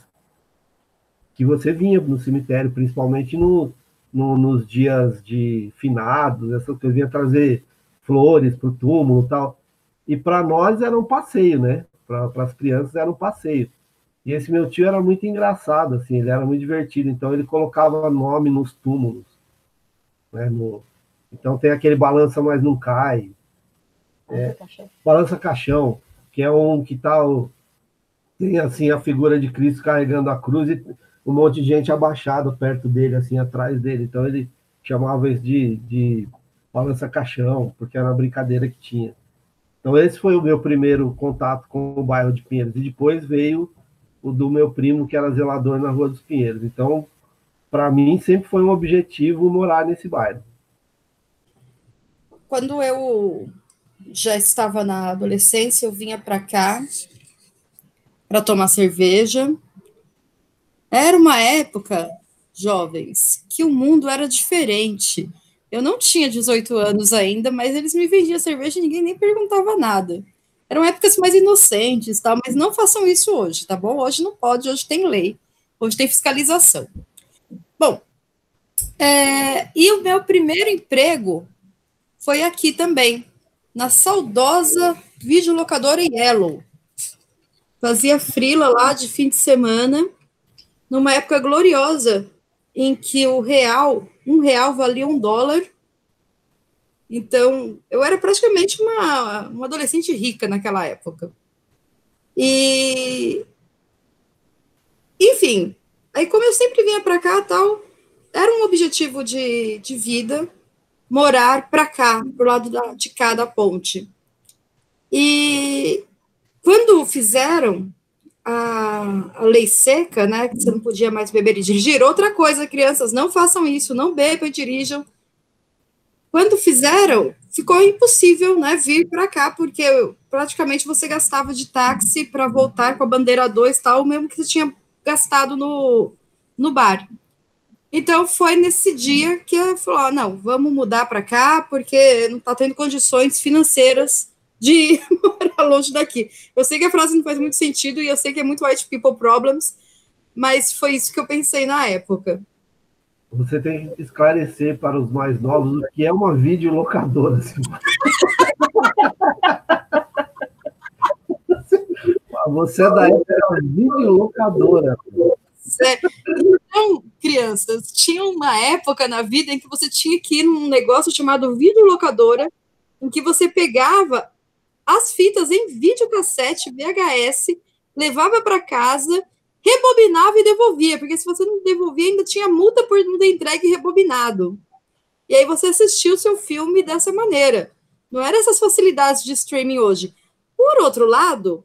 que você vinha no cemitério, principalmente no, no- nos dias de finados, essas coisas, vinha trazer flores para o túmulo e tal. E para nós era um passeio, né? Para as crianças era um passeio. E esse meu tio era muito engraçado, assim, ele era muito divertido, então ele colocava nome nos túmulos. Né, no- Então tem aquele balança, mas não cai. É, balança caixão, que é um que tá tem assim a figura de Cristo carregando a cruz e um monte de gente abaixado perto dele, assim, atrás dele. Então ele chamava isso de, de balança caixão, porque era uma brincadeira que tinha. Então esse foi o meu primeiro contato com o bairro de Pinheiros. E depois veio o do meu primo, que era zelador na Rua dos Pinheiros. Então, para mim, sempre foi um objetivo morar nesse bairro. Quando eu já estava na adolescência, eu vinha para cá para tomar cerveja. Era uma época, jovens, que o mundo era diferente. Eu não tinha 18 anos ainda, mas eles me vendiam cerveja e ninguém nem perguntava nada. Eram épocas mais inocentes, tal, mas não façam isso hoje, tá bom? Hoje não pode, hoje tem lei, hoje tem fiscalização. Bom, é, e o meu primeiro emprego foi aqui também, na saudosa videolocadora Yellow. Fazia frila lá de fim de semana, numa época gloriosa em que o real, um real valia um dólar. Então, eu era praticamente uma, uma adolescente rica naquela época. E. Enfim, aí como eu sempre vinha para cá tal, era um objetivo de, de vida morar para cá, pro lado da, de cada ponte. E quando fizeram a, a, lei seca, né, que você não podia mais beber e dirigir. Outra coisa, crianças, não façam isso, não bebam e dirijam. Quando fizeram, ficou impossível, né, vir para cá, porque praticamente você gastava de táxi para voltar com a bandeira 2 tal, mesmo que você tinha gastado no, no bar. Então foi nesse dia que eu falou: não, vamos mudar para cá, porque não está tendo condições financeiras de [LAUGHS] morar longe daqui. Eu sei que a frase não faz muito sentido e eu sei que é muito white people problems, mas foi isso que eu pensei na época. Você tem que esclarecer para os mais novos o que é uma videolocadora. [LAUGHS] Você é da época da videolocadora. Então, crianças, tinha uma época na vida em que você tinha que ir num negócio chamado videolocadora, em que você pegava as fitas em videocassete VHS, levava para casa, rebobinava e devolvia, porque se você não devolvia, ainda tinha multa por não ter entregue rebobinado. E aí você assistiu o seu filme dessa maneira. Não eram essas facilidades de streaming hoje. Por outro lado,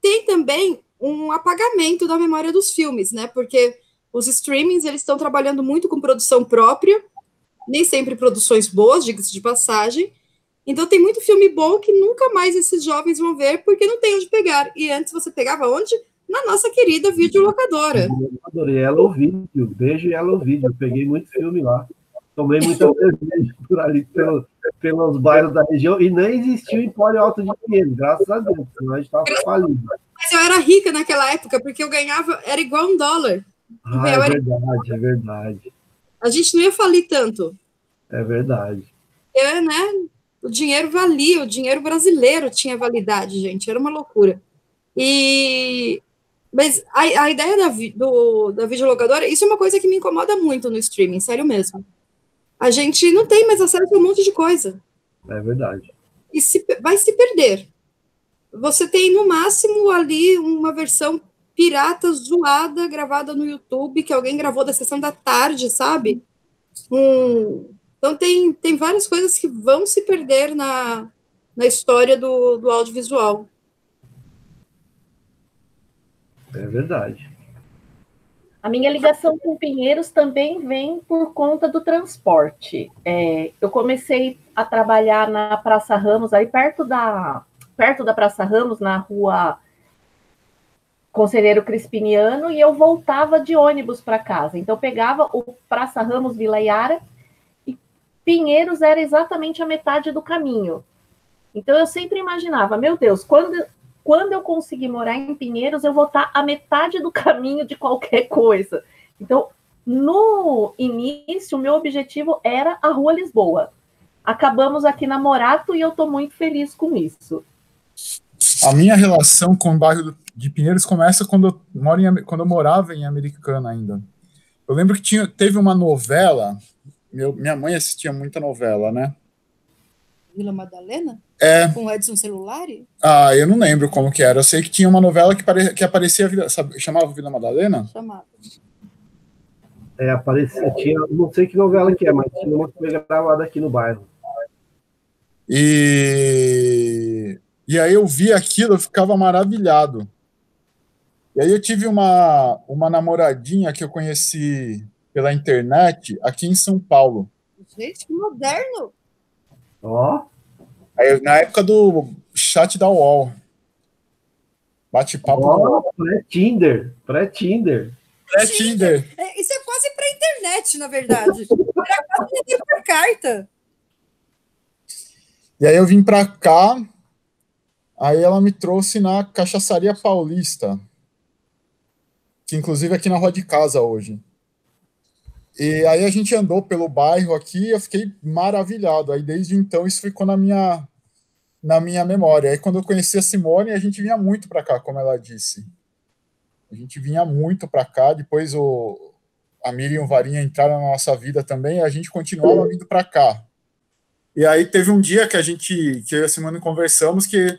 tem também um apagamento da memória dos filmes, né? Porque os streamings eles estão trabalhando muito com produção própria, nem sempre produções boas, diga-se de passagem, então tem muito filme bom que nunca mais esses jovens vão ver porque não tem onde pegar. E antes você pegava onde? Na nossa querida videolocadora. E Yellow Video, beijo Yellow Video. Eu peguei muito filme lá. Tomei muita cerveja por ali, pelo, pelos bairros da região, e nem existiu Empório Alto de Pinheiro, graças a Deus, senão a gente estava falido. Mas eu era rica naquela época, porque eu ganhava, era igual um dólar. Ah, é era... verdade, é verdade. A gente não ia falir tanto. É verdade. É, né? o dinheiro valia, o dinheiro brasileiro tinha validade, gente, era uma loucura. E mas a, a ideia da, do, da videolocadora, isso é uma coisa que me incomoda muito no streaming, sério mesmo. A gente não tem mais acesso a um monte de coisa. É verdade. E se, vai se perder. Você tem, no máximo, ali uma versão pirata zoada, gravada no YouTube, que alguém gravou da sessão da tarde, sabe? Então, tem, tem várias coisas que vão se perder na, na história do, do audiovisual. É verdade. A minha ligação com Pinheiros também vem por conta do transporte. É, eu comecei a trabalhar na Praça Ramos, aí perto da, perto da Praça Ramos, na rua Conselheiro Crispiniano, e eu voltava de ônibus para casa. Então, pegava o Praça Ramos Vila Yara Pinheiros era exatamente a metade do caminho. Então eu sempre imaginava, meu Deus, quando, quando eu conseguir morar em Pinheiros, eu vou estar a metade do caminho de qualquer coisa. Então, no início, o meu objetivo era a Rua Lisboa. Acabamos aqui na Morato e eu estou muito feliz com isso. A minha relação com o bairro de Pinheiros começa quando eu, moro em, quando eu morava em Americana ainda. Eu lembro que tinha, teve uma novela meu, minha mãe assistia muita novela, né? Vila Madalena? É. Com Edson Celulari? Ah, eu não lembro como que era. Eu sei que tinha uma novela que, pare... que aparecia, sabe, chamava Vila Madalena? Chamava. É, aparecia, tinha, não sei que novela que é, mas tinha uma que foi gravada aqui no bairro. E, e aí eu vi aquilo, eu ficava maravilhado. E aí eu tive uma, uma namoradinha que eu conheci pela internet aqui em São Paulo. Gente, que moderno! Ó. Oh. Na época do chat da UOL. Bate-papo. Oh, pré-Tinder. Pré-Tinder. Pré-Tinder. É, isso é quase para internet, na verdade. Era quase por carta. E aí eu vim para cá, aí ela me trouxe na Cachaçaria Paulista, que inclusive é aqui na rua de casa hoje. E aí a gente andou pelo bairro aqui e eu fiquei maravilhado. Aí desde então isso ficou na minha na minha memória. Aí quando eu conheci a Simone, a gente vinha muito para cá, como ela disse. A gente vinha muito para cá, depois o a Miriam e o Varinha entraram na nossa vida também, e a gente continuava vindo para cá. E aí teve um dia que a gente, que eu e a Simone conversamos que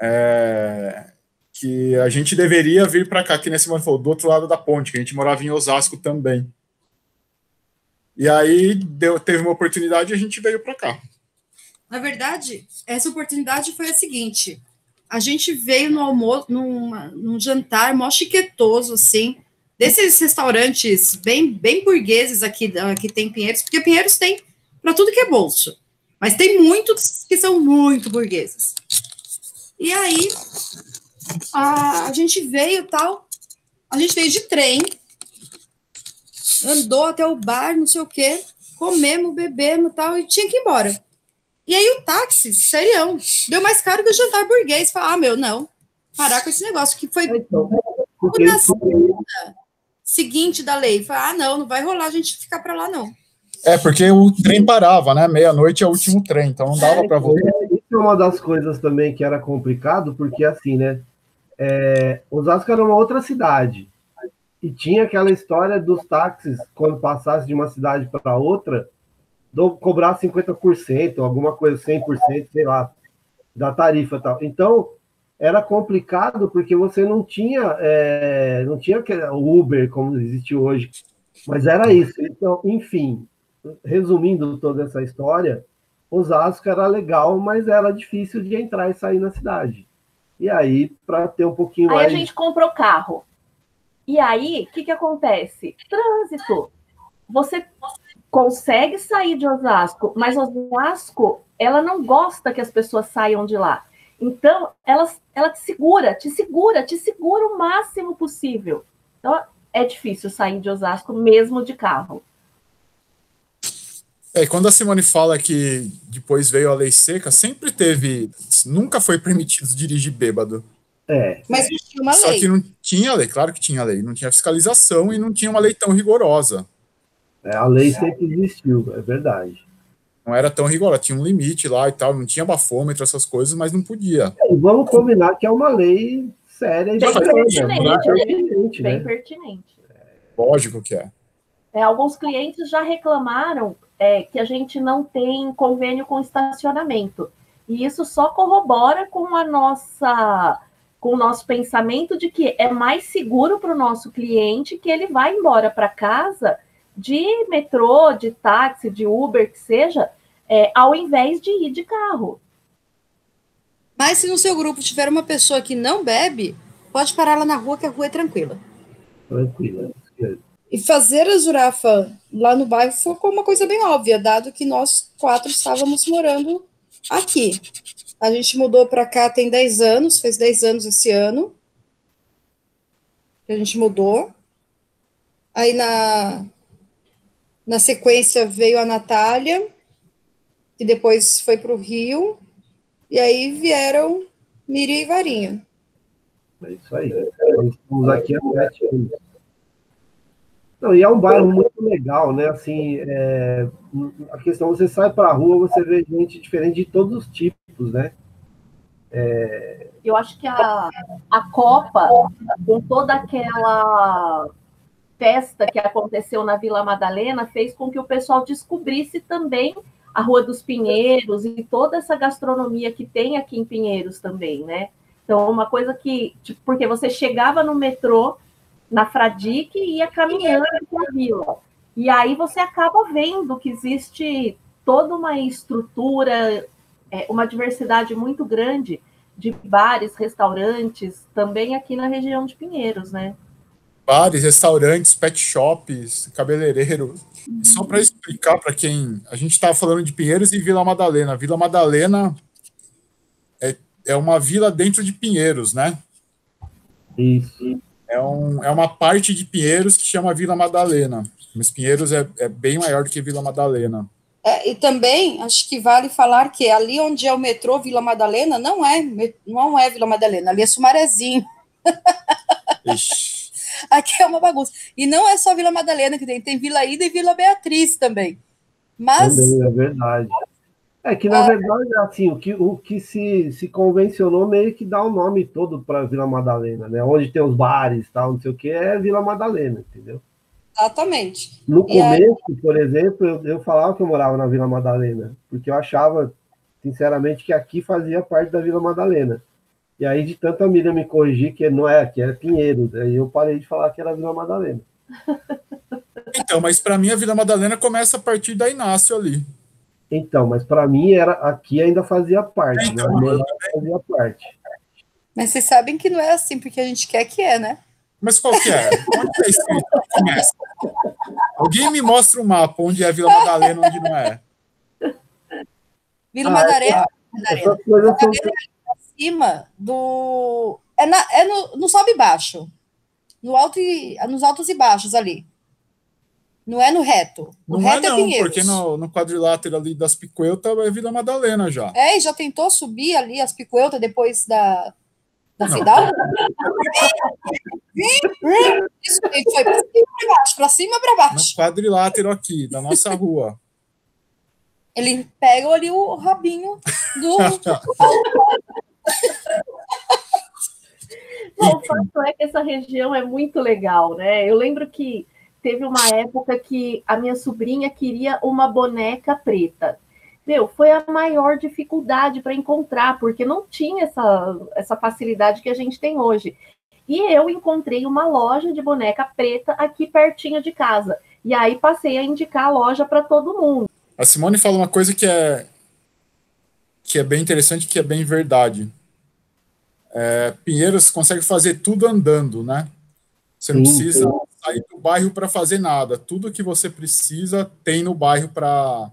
é, que a gente deveria vir para cá, que a Simone falou, do outro lado da ponte, que a gente morava em Osasco também. E aí deu, teve uma oportunidade e a gente veio para cá. Na verdade, essa oportunidade foi a seguinte: a gente veio no almoço, num, num jantar mó chiquetoso, assim, desses restaurantes bem, bem burgueses aqui que tem Pinheiros, porque Pinheiros tem para tudo que é bolso, mas tem muitos que são muito burgueses. E aí a, a gente veio tal, a gente veio de trem, andou até o bar, não sei o quê, comemos, bebemos tal, e tinha que ir embora. E aí o táxi, serião, deu mais caro que o jantar burguês. Falei, ah, meu, não, parar com esse negócio, que foi então, na segunda seguinte da lei. Falei, ah, não, não vai rolar a gente ficar para lá, não. É, porque o trem parava, né? Meia-noite é o último trem, então não dava é, para voltar. Isso é uma das coisas também que era complicado, porque assim, né? É, Osasco era uma outra cidade. E tinha aquela história dos táxis, quando passasse de uma cidade para outra, do, cobrar 50%, alguma coisa, 100%, sei lá, da tarifa tal. Então, era complicado porque você não tinha, é, não tinha o Uber como existe hoje, mas era isso. Então, enfim, resumindo toda essa história, Osasco era legal, mas era difícil de entrar e sair na cidade. E aí, para ter um pouquinho aí mais. Aí a gente comprou carro. E aí, o que, que acontece? Trânsito. Você consegue sair de Osasco, mas Osasco, ela não gosta que as pessoas saiam de lá. Então, ela, ela te segura, te segura, te segura o máximo possível. Então, é difícil sair de Osasco mesmo de carro. É, quando a Simone fala que depois veio a lei seca, sempre teve, nunca foi permitido dirigir bêbado. É. Mas tinha uma Só lei. que não tinha lei, claro que tinha lei, não tinha fiscalização e não tinha uma lei tão rigorosa. É, a lei sempre existiu, é verdade. Não era tão rigorosa, tinha um limite lá e tal, não tinha bafômetro, essas coisas, mas não podia. É, e vamos combinar que é uma lei séria e bem bacana, pertinente, né? né? pertinente, bem né? pertinente. Lógico que é. É, alguns clientes já reclamaram é, que a gente não tem convênio com estacionamento. E isso só corrobora com a nossa com o nosso pensamento de que é mais seguro para o nosso cliente que ele vai embora para casa de metrô, de táxi, de Uber, que seja, é, ao invés de ir de carro. Mas se no seu grupo tiver uma pessoa que não bebe, pode parar lá na rua, que a rua é tranquila. Tranquila. E fazer a Zurafa lá no bairro foi uma coisa bem óbvia, dado que nós quatro estávamos morando aqui. A gente mudou para cá tem 10 anos, fez 10 anos esse ano. A gente mudou. Aí na, na sequência veio a Natália, que depois foi para o Rio. E aí vieram Miriam e Varinha. É isso aí. Nós estamos aqui há sete anos. Não, e é um bairro muito legal, né? Assim, é, a questão, você sai para a rua, você vê gente diferente de todos os tipos, né? É... Eu acho que a, a Copa, com toda aquela festa que aconteceu na Vila Madalena, fez com que o pessoal descobrisse também a Rua dos Pinheiros e toda essa gastronomia que tem aqui em Pinheiros também, né? Então, uma coisa que, tipo, porque você chegava no metrô, na Fradique e ia caminhando pela vila. E aí você acaba vendo que existe toda uma estrutura, é, uma diversidade muito grande de bares, restaurantes, também aqui na região de Pinheiros, né? Bares, restaurantes, pet shops, cabeleireiro. Uhum. Só para explicar para quem. A gente estava falando de Pinheiros e Vila Madalena. Vila Madalena é, é uma vila dentro de Pinheiros, né? Isso. É, um, é uma parte de Pinheiros que chama Vila Madalena. Mas Pinheiros é, é bem maior do que Vila Madalena. É, e também acho que vale falar que ali onde é o metrô Vila Madalena não é, não é Vila Madalena, ali é Sumarezinho. [LAUGHS] Aqui é uma bagunça. E não é só Vila Madalena que tem, tem Vila Ida e Vila Beatriz também. Mas. Também é verdade. É que, na verdade, assim, o que, o que se, se convencionou meio que dá o nome todo para Vila Madalena, né? Onde tem os bares tal, não sei o que, é Vila Madalena, entendeu? Exatamente. No E aí- começo, por exemplo, eu, eu falava que eu morava na Vila Madalena, porque eu achava, sinceramente, que aqui fazia parte da Vila Madalena. E aí, de tanto a Miriam me corrigir que não é aqui, é Pinheiro, aí eu parei de falar que era Vila Madalena. [LAUGHS] Então, mas para mim a Vila Madalena começa a partir da Inácio ali. Então, mas para mim era aqui ainda fazia parte, né? Então, eu fazia parte. Mas vocês sabem que não é assim, porque a gente quer que é, né? Mas qual que é? Onde é escrito? Começa. Alguém me mostra um mapa onde é Vila Madalena, onde não é. Vila Ah, Madalena, coisas são acima do. É, na, é no, no sobe e baixo. No alto e, nos altos e baixos ali. Não é no reto. O Não é reto é, não, Pinheiros. porque no, no quadrilátero ali das Picueltas é Vila Madalena já. É, e já tentou subir ali as picueltas depois da, da Não. Isso foi pra cima e pra baixo, pra cima e pra No baixo. quadrilátero aqui, da nossa rua. Ele pega ali o rabinho do. [LAUGHS] Bom, o fato é que essa região é muito legal, né? Eu lembro que teve uma época que a minha sobrinha queria uma boneca preta. Meu, foi a maior dificuldade para encontrar, porque não tinha essa, essa facilidade que a gente tem hoje. E eu encontrei uma loja de boneca preta aqui pertinho de casa. E aí passei a indicar a loja para todo mundo. A Simone fala uma coisa que é que é bem interessante, que é bem verdade. É, Pinheiros consegue fazer tudo andando, né? Você não Sim, precisa sim. sair do bairro para fazer nada. Tudo que você precisa tem no bairro para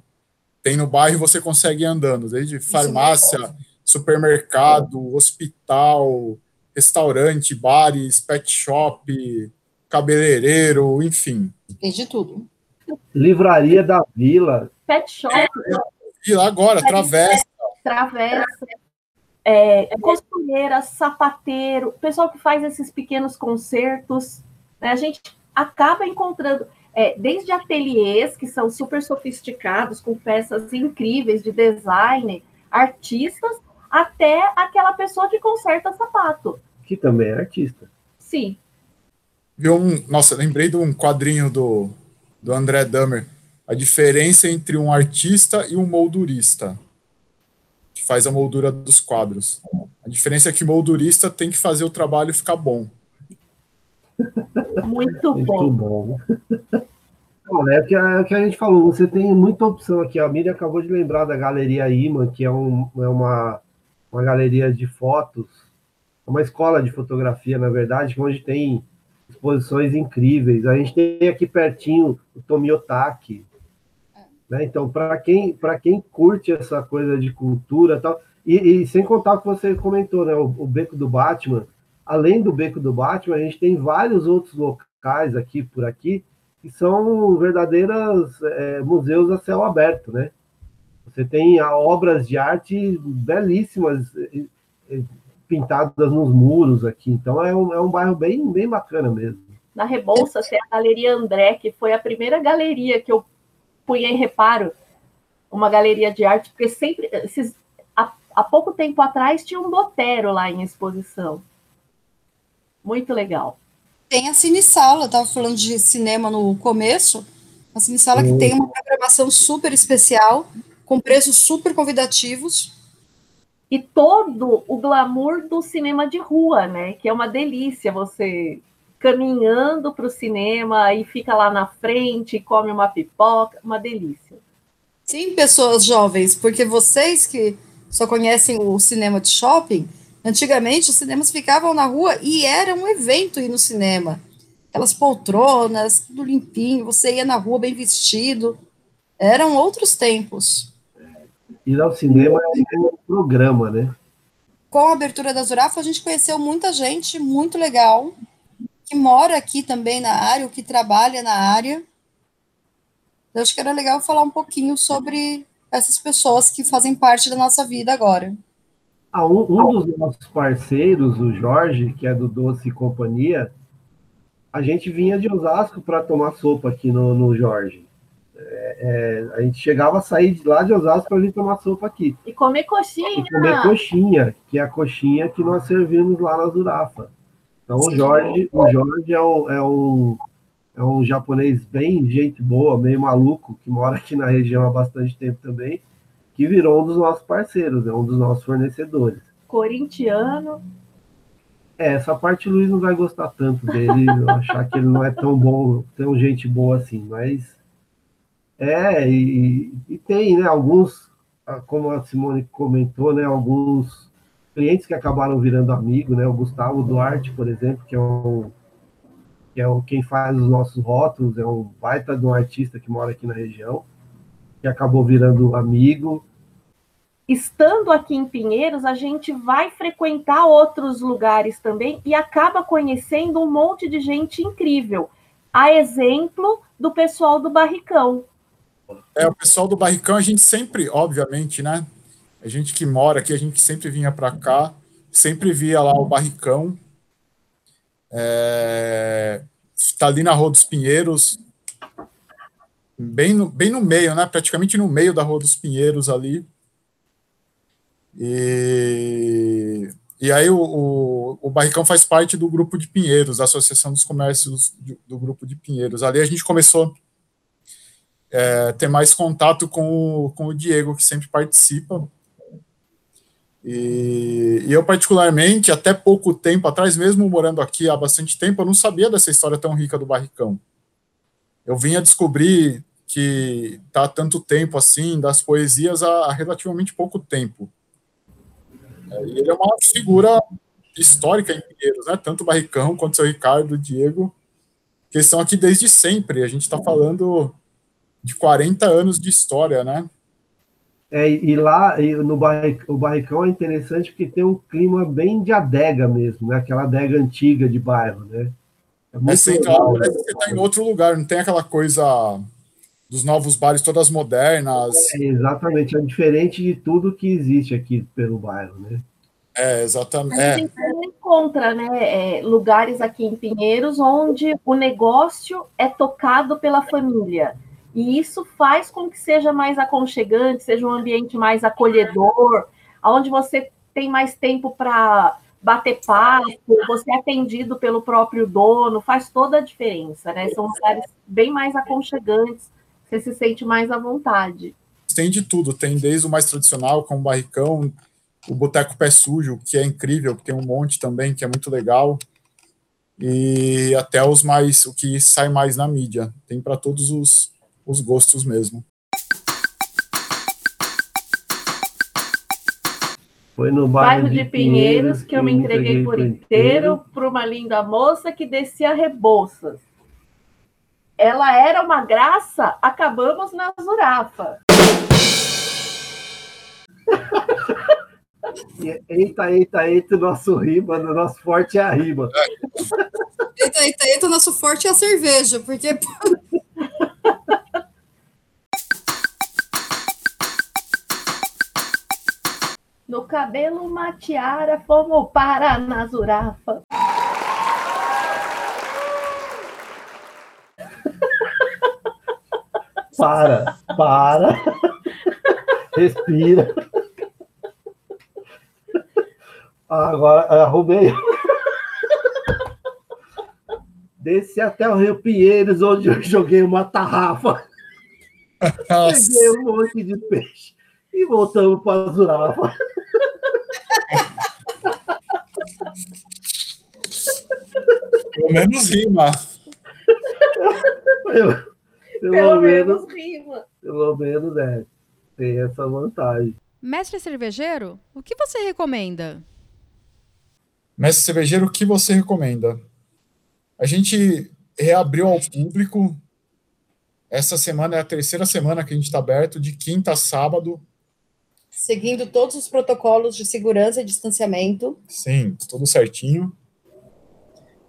tem no bairro você consegue ir andando, desde farmácia, supermercado, hospital, restaurante, bares, pet shop, cabeleireiro, enfim. Tem de tudo. Livraria da Vila. Pet shop, E lá agora, travessa. travessa, é, costureira, sapateiro, pessoal que faz esses pequenos concertos, né, a gente acaba encontrando é, desde ateliês que são super sofisticados, com peças incríveis de design, artistas, até aquela pessoa que conserta sapato. que também é artista. Sim, Viu um, nossa, lembrei de um quadrinho do, do André Dahmer. A diferença entre um artista e um moldurista, que faz a moldura dos quadros. A diferença é que o moldurista tem que fazer o trabalho ficar bom. Muito Muito bom. bom. [LAUGHS] É o que, a- é que a gente falou, você tem muita opção aqui. A Miriam acabou de lembrar da Galeria Iman, que é, um, é uma, uma galeria de fotos, é uma escola de fotografia, na verdade, onde tem exposições incríveis. A gente tem aqui pertinho o Tomiotaki. Né? Então, para quem, quem curte essa coisa de cultura e tal, e, e sem contar o que você comentou, né? O, o Beco do Batman, além do Beco do Batman, a gente tem vários outros locais aqui por aqui que são verdadeiros é, museus a céu aberto, né? Você tem a, obras de arte belíssimas pintadas nos muros aqui, então é um, é um bairro bem, bem bacana mesmo. Na Rebouça tem a Galeria André, que foi a primeira galeria que eu em reparo, uma galeria de arte, porque sempre, esses, há, há pouco tempo atrás, tinha um Botero lá em exposição. Muito legal. Tem a Cine Sala, eu tava falando de cinema no começo. A Cine Sala que Hum. tem uma programação super especial, com preços super convidativos. E todo o glamour do cinema de rua, né? Que é uma delícia você caminhando para o cinema e fica lá na frente, come uma pipoca, uma delícia. Sim, pessoas jovens, porque vocês que só conhecem o cinema de shopping, antigamente os cinemas ficavam na rua e era um evento ir no cinema. Aquelas poltronas, tudo limpinho, você ia na rua bem vestido. Eram outros tempos. Ir ao cinema é um programa, né? com a abertura da Zurafa, a gente conheceu muita gente muito legal, que mora aqui também na área, ou que trabalha na área. Eu acho que era legal falar um pouquinho sobre essas pessoas que fazem parte da nossa vida agora. Ah, um, um dos nossos parceiros, o Jorge, que é do Doce Companhia, a gente vinha de Osasco para tomar sopa aqui no, no Jorge. É, é, a gente chegava a sair de lá de Osasco para vir tomar sopa aqui. E comer coxinha. E comer coxinha, que é a coxinha que nós servimos lá na Zurafa. Então o Jorge, o Jorge é um, é um, é um japonês bem gente boa, meio maluco, que mora aqui na região há bastante tempo também, que virou um dos nossos parceiros, é um dos nossos fornecedores. Corintiano. É, essa parte o Luiz não vai gostar tanto dele, [LAUGHS] achar que ele não é tão bom, tão gente boa assim, mas é, e, e tem, né, alguns, como a Simone comentou, né, alguns clientes que acabaram virando amigo, né, o Gustavo Duarte, por exemplo, que é um que é o, quem faz os nossos rótulos, é um baita de um artista que mora aqui na região, que acabou virando amigo. Estando aqui em Pinheiros, a gente vai frequentar outros lugares também e acaba conhecendo um monte de gente incrível. A exemplo do pessoal do Barricão. É, o pessoal do Barricão, a gente sempre, obviamente, né? A gente que mora aqui, a gente sempre vinha para cá, sempre via lá o Barricão. É, tá ali na Rua dos Pinheiros, bem no, bem no meio, né? Praticamente no meio da Rua dos Pinheiros ali. E, e aí o, o, o, Barricão faz parte do grupo de Pinheiros, da Associação dos Comércios do, do grupo de Pinheiros. Ali a gente começou é, ter mais contato com o, com o Diego, que sempre participa. E, e, eu, particularmente, até pouco tempo atrás, mesmo morando aqui há bastante tempo, eu não sabia dessa história tão rica do Barricão. Eu vinha descobrir que está há tanto tempo assim, das poesias há, relativamente pouco tempo. É, e ele é uma figura histórica em Pinheiros, né? Tanto o Barricão quanto o seu Ricardo, o Diego, que estão aqui desde sempre. A gente está falando de 40 anos de história, né? É, e lá no barricão, o Barricão é interessante porque tem um clima bem de adega mesmo, né? Aquela adega antiga de bairro, né? É muito é central, parece que você está em outro lugar, não tem aquela coisa dos novos bares todas modernas. É, exatamente, é diferente de tudo que existe aqui pelo bairro, né? É, exatamente. A gente é. encontra né, é, lugares aqui em Pinheiros onde o negócio é tocado pela família. E isso faz com que seja mais aconchegante, seja um ambiente mais acolhedor, onde você tem mais tempo para bater papo, você é atendido pelo próprio dono, faz toda a diferença, né? São lugares bem mais aconchegantes, você se sente mais à vontade. Tem de tudo, tem desde o mais tradicional, como o barricão, o Boteco Pé Sujo, que é incrível, que tem um monte também, que é muito legal, e até os mais, o que sai mais na mídia. Tem para todos os, os gostos mesmo. Foi no bairro, bairro de, de Pinheiros, que eu me entreguei por inteiro para uma linda moça que descia Rebouças. Ela era uma graça, acabamos na Zurafa. [LAUGHS] Eita, eita, eita, nosso riba, nosso forte é a riba. [LAUGHS] Eita, eita, eita, nosso forte é a cerveja, porque [LAUGHS] No cabelo uma tiara, fomos para na Zurafa. Para, para. Respira. Agora arrumei. Desci até o Rio Pinheiros, onde eu joguei uma tarrafa. Peguei um monte de peixe e voltamos para a Zurafa. Pelo menos rima. Pelo, pelo, pelo menos, menos rima. Pelo menos é. Tem essa vantagem. Mestre cervejeiro, o que você recomenda? Mestre cervejeiro, o que você recomenda? A gente reabriu ao público. Essa semana é a terceira semana que a gente está aberto, de quinta a sábado. seguindo todos os protocolos de segurança e distanciamento. Sim, tudo certinho.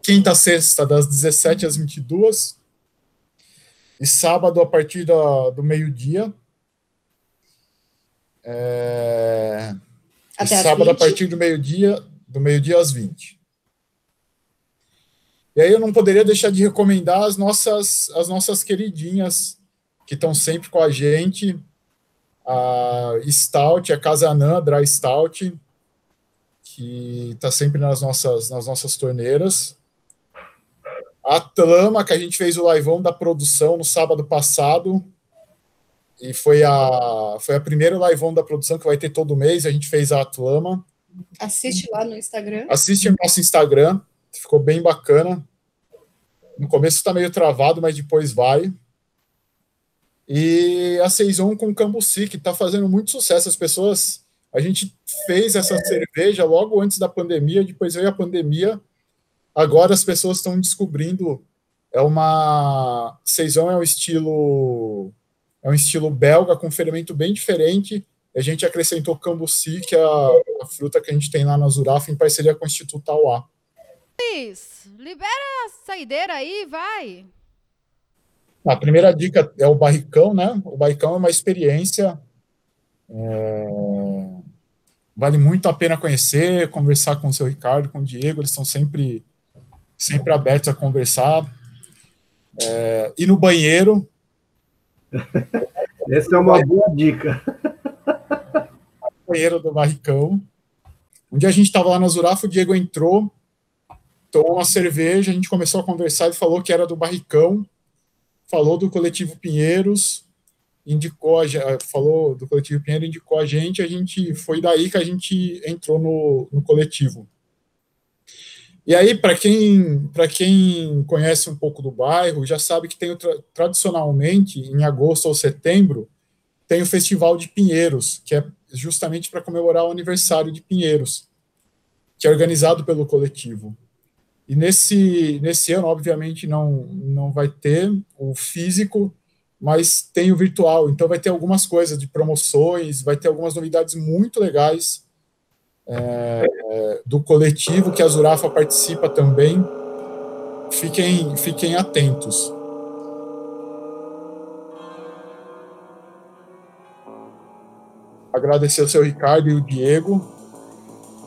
Quinta, sexta, das 17 às 22. E sábado, a partir da, do meio-dia. É... E sábado, a 20. partir do meio-dia, do meio-dia às 20. E aí eu não poderia deixar de recomendar as nossas, as nossas queridinhas que estão sempre com a gente. A Stout, a Casanã Dry Stout, que está sempre nas nossas, nas nossas torneiras. A Tlama, que a gente fez o liveão da produção no sábado passado. E foi a, foi a primeira liveão da produção que vai ter todo mês. A gente fez a Tlama. Assiste lá no Instagram. Assiste o nosso Instagram, ficou bem bacana. No começo está meio travado, mas depois vai. E a Saison com Cambuci, que está fazendo muito sucesso. As pessoas. A gente fez essa cerveja logo antes da pandemia, depois veio a pandemia. Agora as pessoas estão descobrindo. É uma. Saison é um estilo. É um estilo belga com fermento bem diferente. A gente acrescentou Cambuci, que é a, a fruta que a gente tem lá na Zurafa, em parceria com o Instituto Tauá. Luiz, libera a saideira aí, vai. A primeira dica é o barricão, né? O barricão é uma experiência. é, Vale muito a pena conhecer, conversar com o seu Ricardo, com o Diego, eles estão sempre, sempre abertos a conversar. É, E no banheiro, [LAUGHS] Essa é uma boa dica. banheiro do barricão. Um dia a gente estava lá na Zurafa, o Diego entrou, tomou uma cerveja, a gente começou a conversar e falou que era do barricão, falou do coletivo Pinheiros, indicou falou do coletivo Pinheiro, indicou a gente, a gente foi daí que a gente entrou no, no coletivo. E aí, para quem, quem conhece um pouco do bairro, já sabe que tem tra- tradicionalmente, em agosto ou setembro, tem o Festival de Pinheiros, que é justamente para comemorar o aniversário de Pinheiros, que é organizado pelo coletivo. E nesse, nesse ano, obviamente, não, não vai ter o físico, mas tem o virtual. Então, vai ter algumas coisas de promoções, vai ter algumas novidades muito legais é, do coletivo, que a Zurafa participa também. Fiquem, fiquem atentos. Agradecer ao seu Ricardo e o Diego.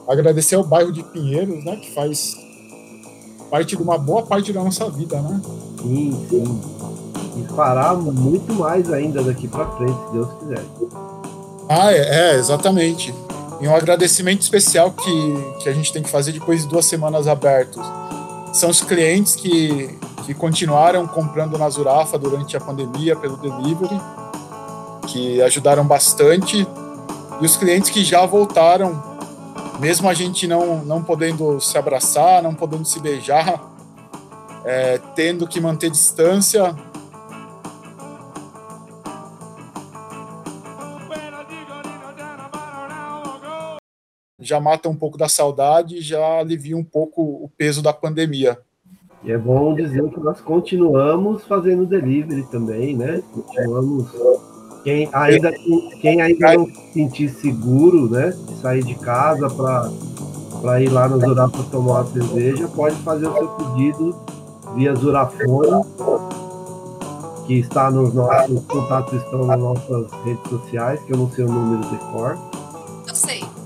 Agradecer ao bairro de Pinheiros, né, que faz parte de uma boa parte da nossa vida, né? Sim, sim. E fará muito mais ainda daqui para frente, se Deus quiser. Ah, é, é, exatamente. E um agradecimento especial que, que a gente tem que fazer depois de duas semanas abertos. São os clientes que, que continuaram comprando na Zurafa durante a pandemia pelo delivery, que ajudaram bastante, e os clientes que já voltaram, mesmo a gente não, não podendo se abraçar, não podendo se beijar, é, tendo que manter distância, já mata um pouco da saudade e já alivia um pouco o peso da pandemia. E é bom dizer que nós continuamos fazendo delivery também, né? Continuamos. Quem ainda, quem ainda não se sentir seguro, né? De sair de casa para ir lá no Zurafa tomar uma cerveja, pode fazer o seu pedido via Zurafone, que está nos nossos os contatos estão nas nossas redes sociais, que eu não sei o número de cor. Eu sei.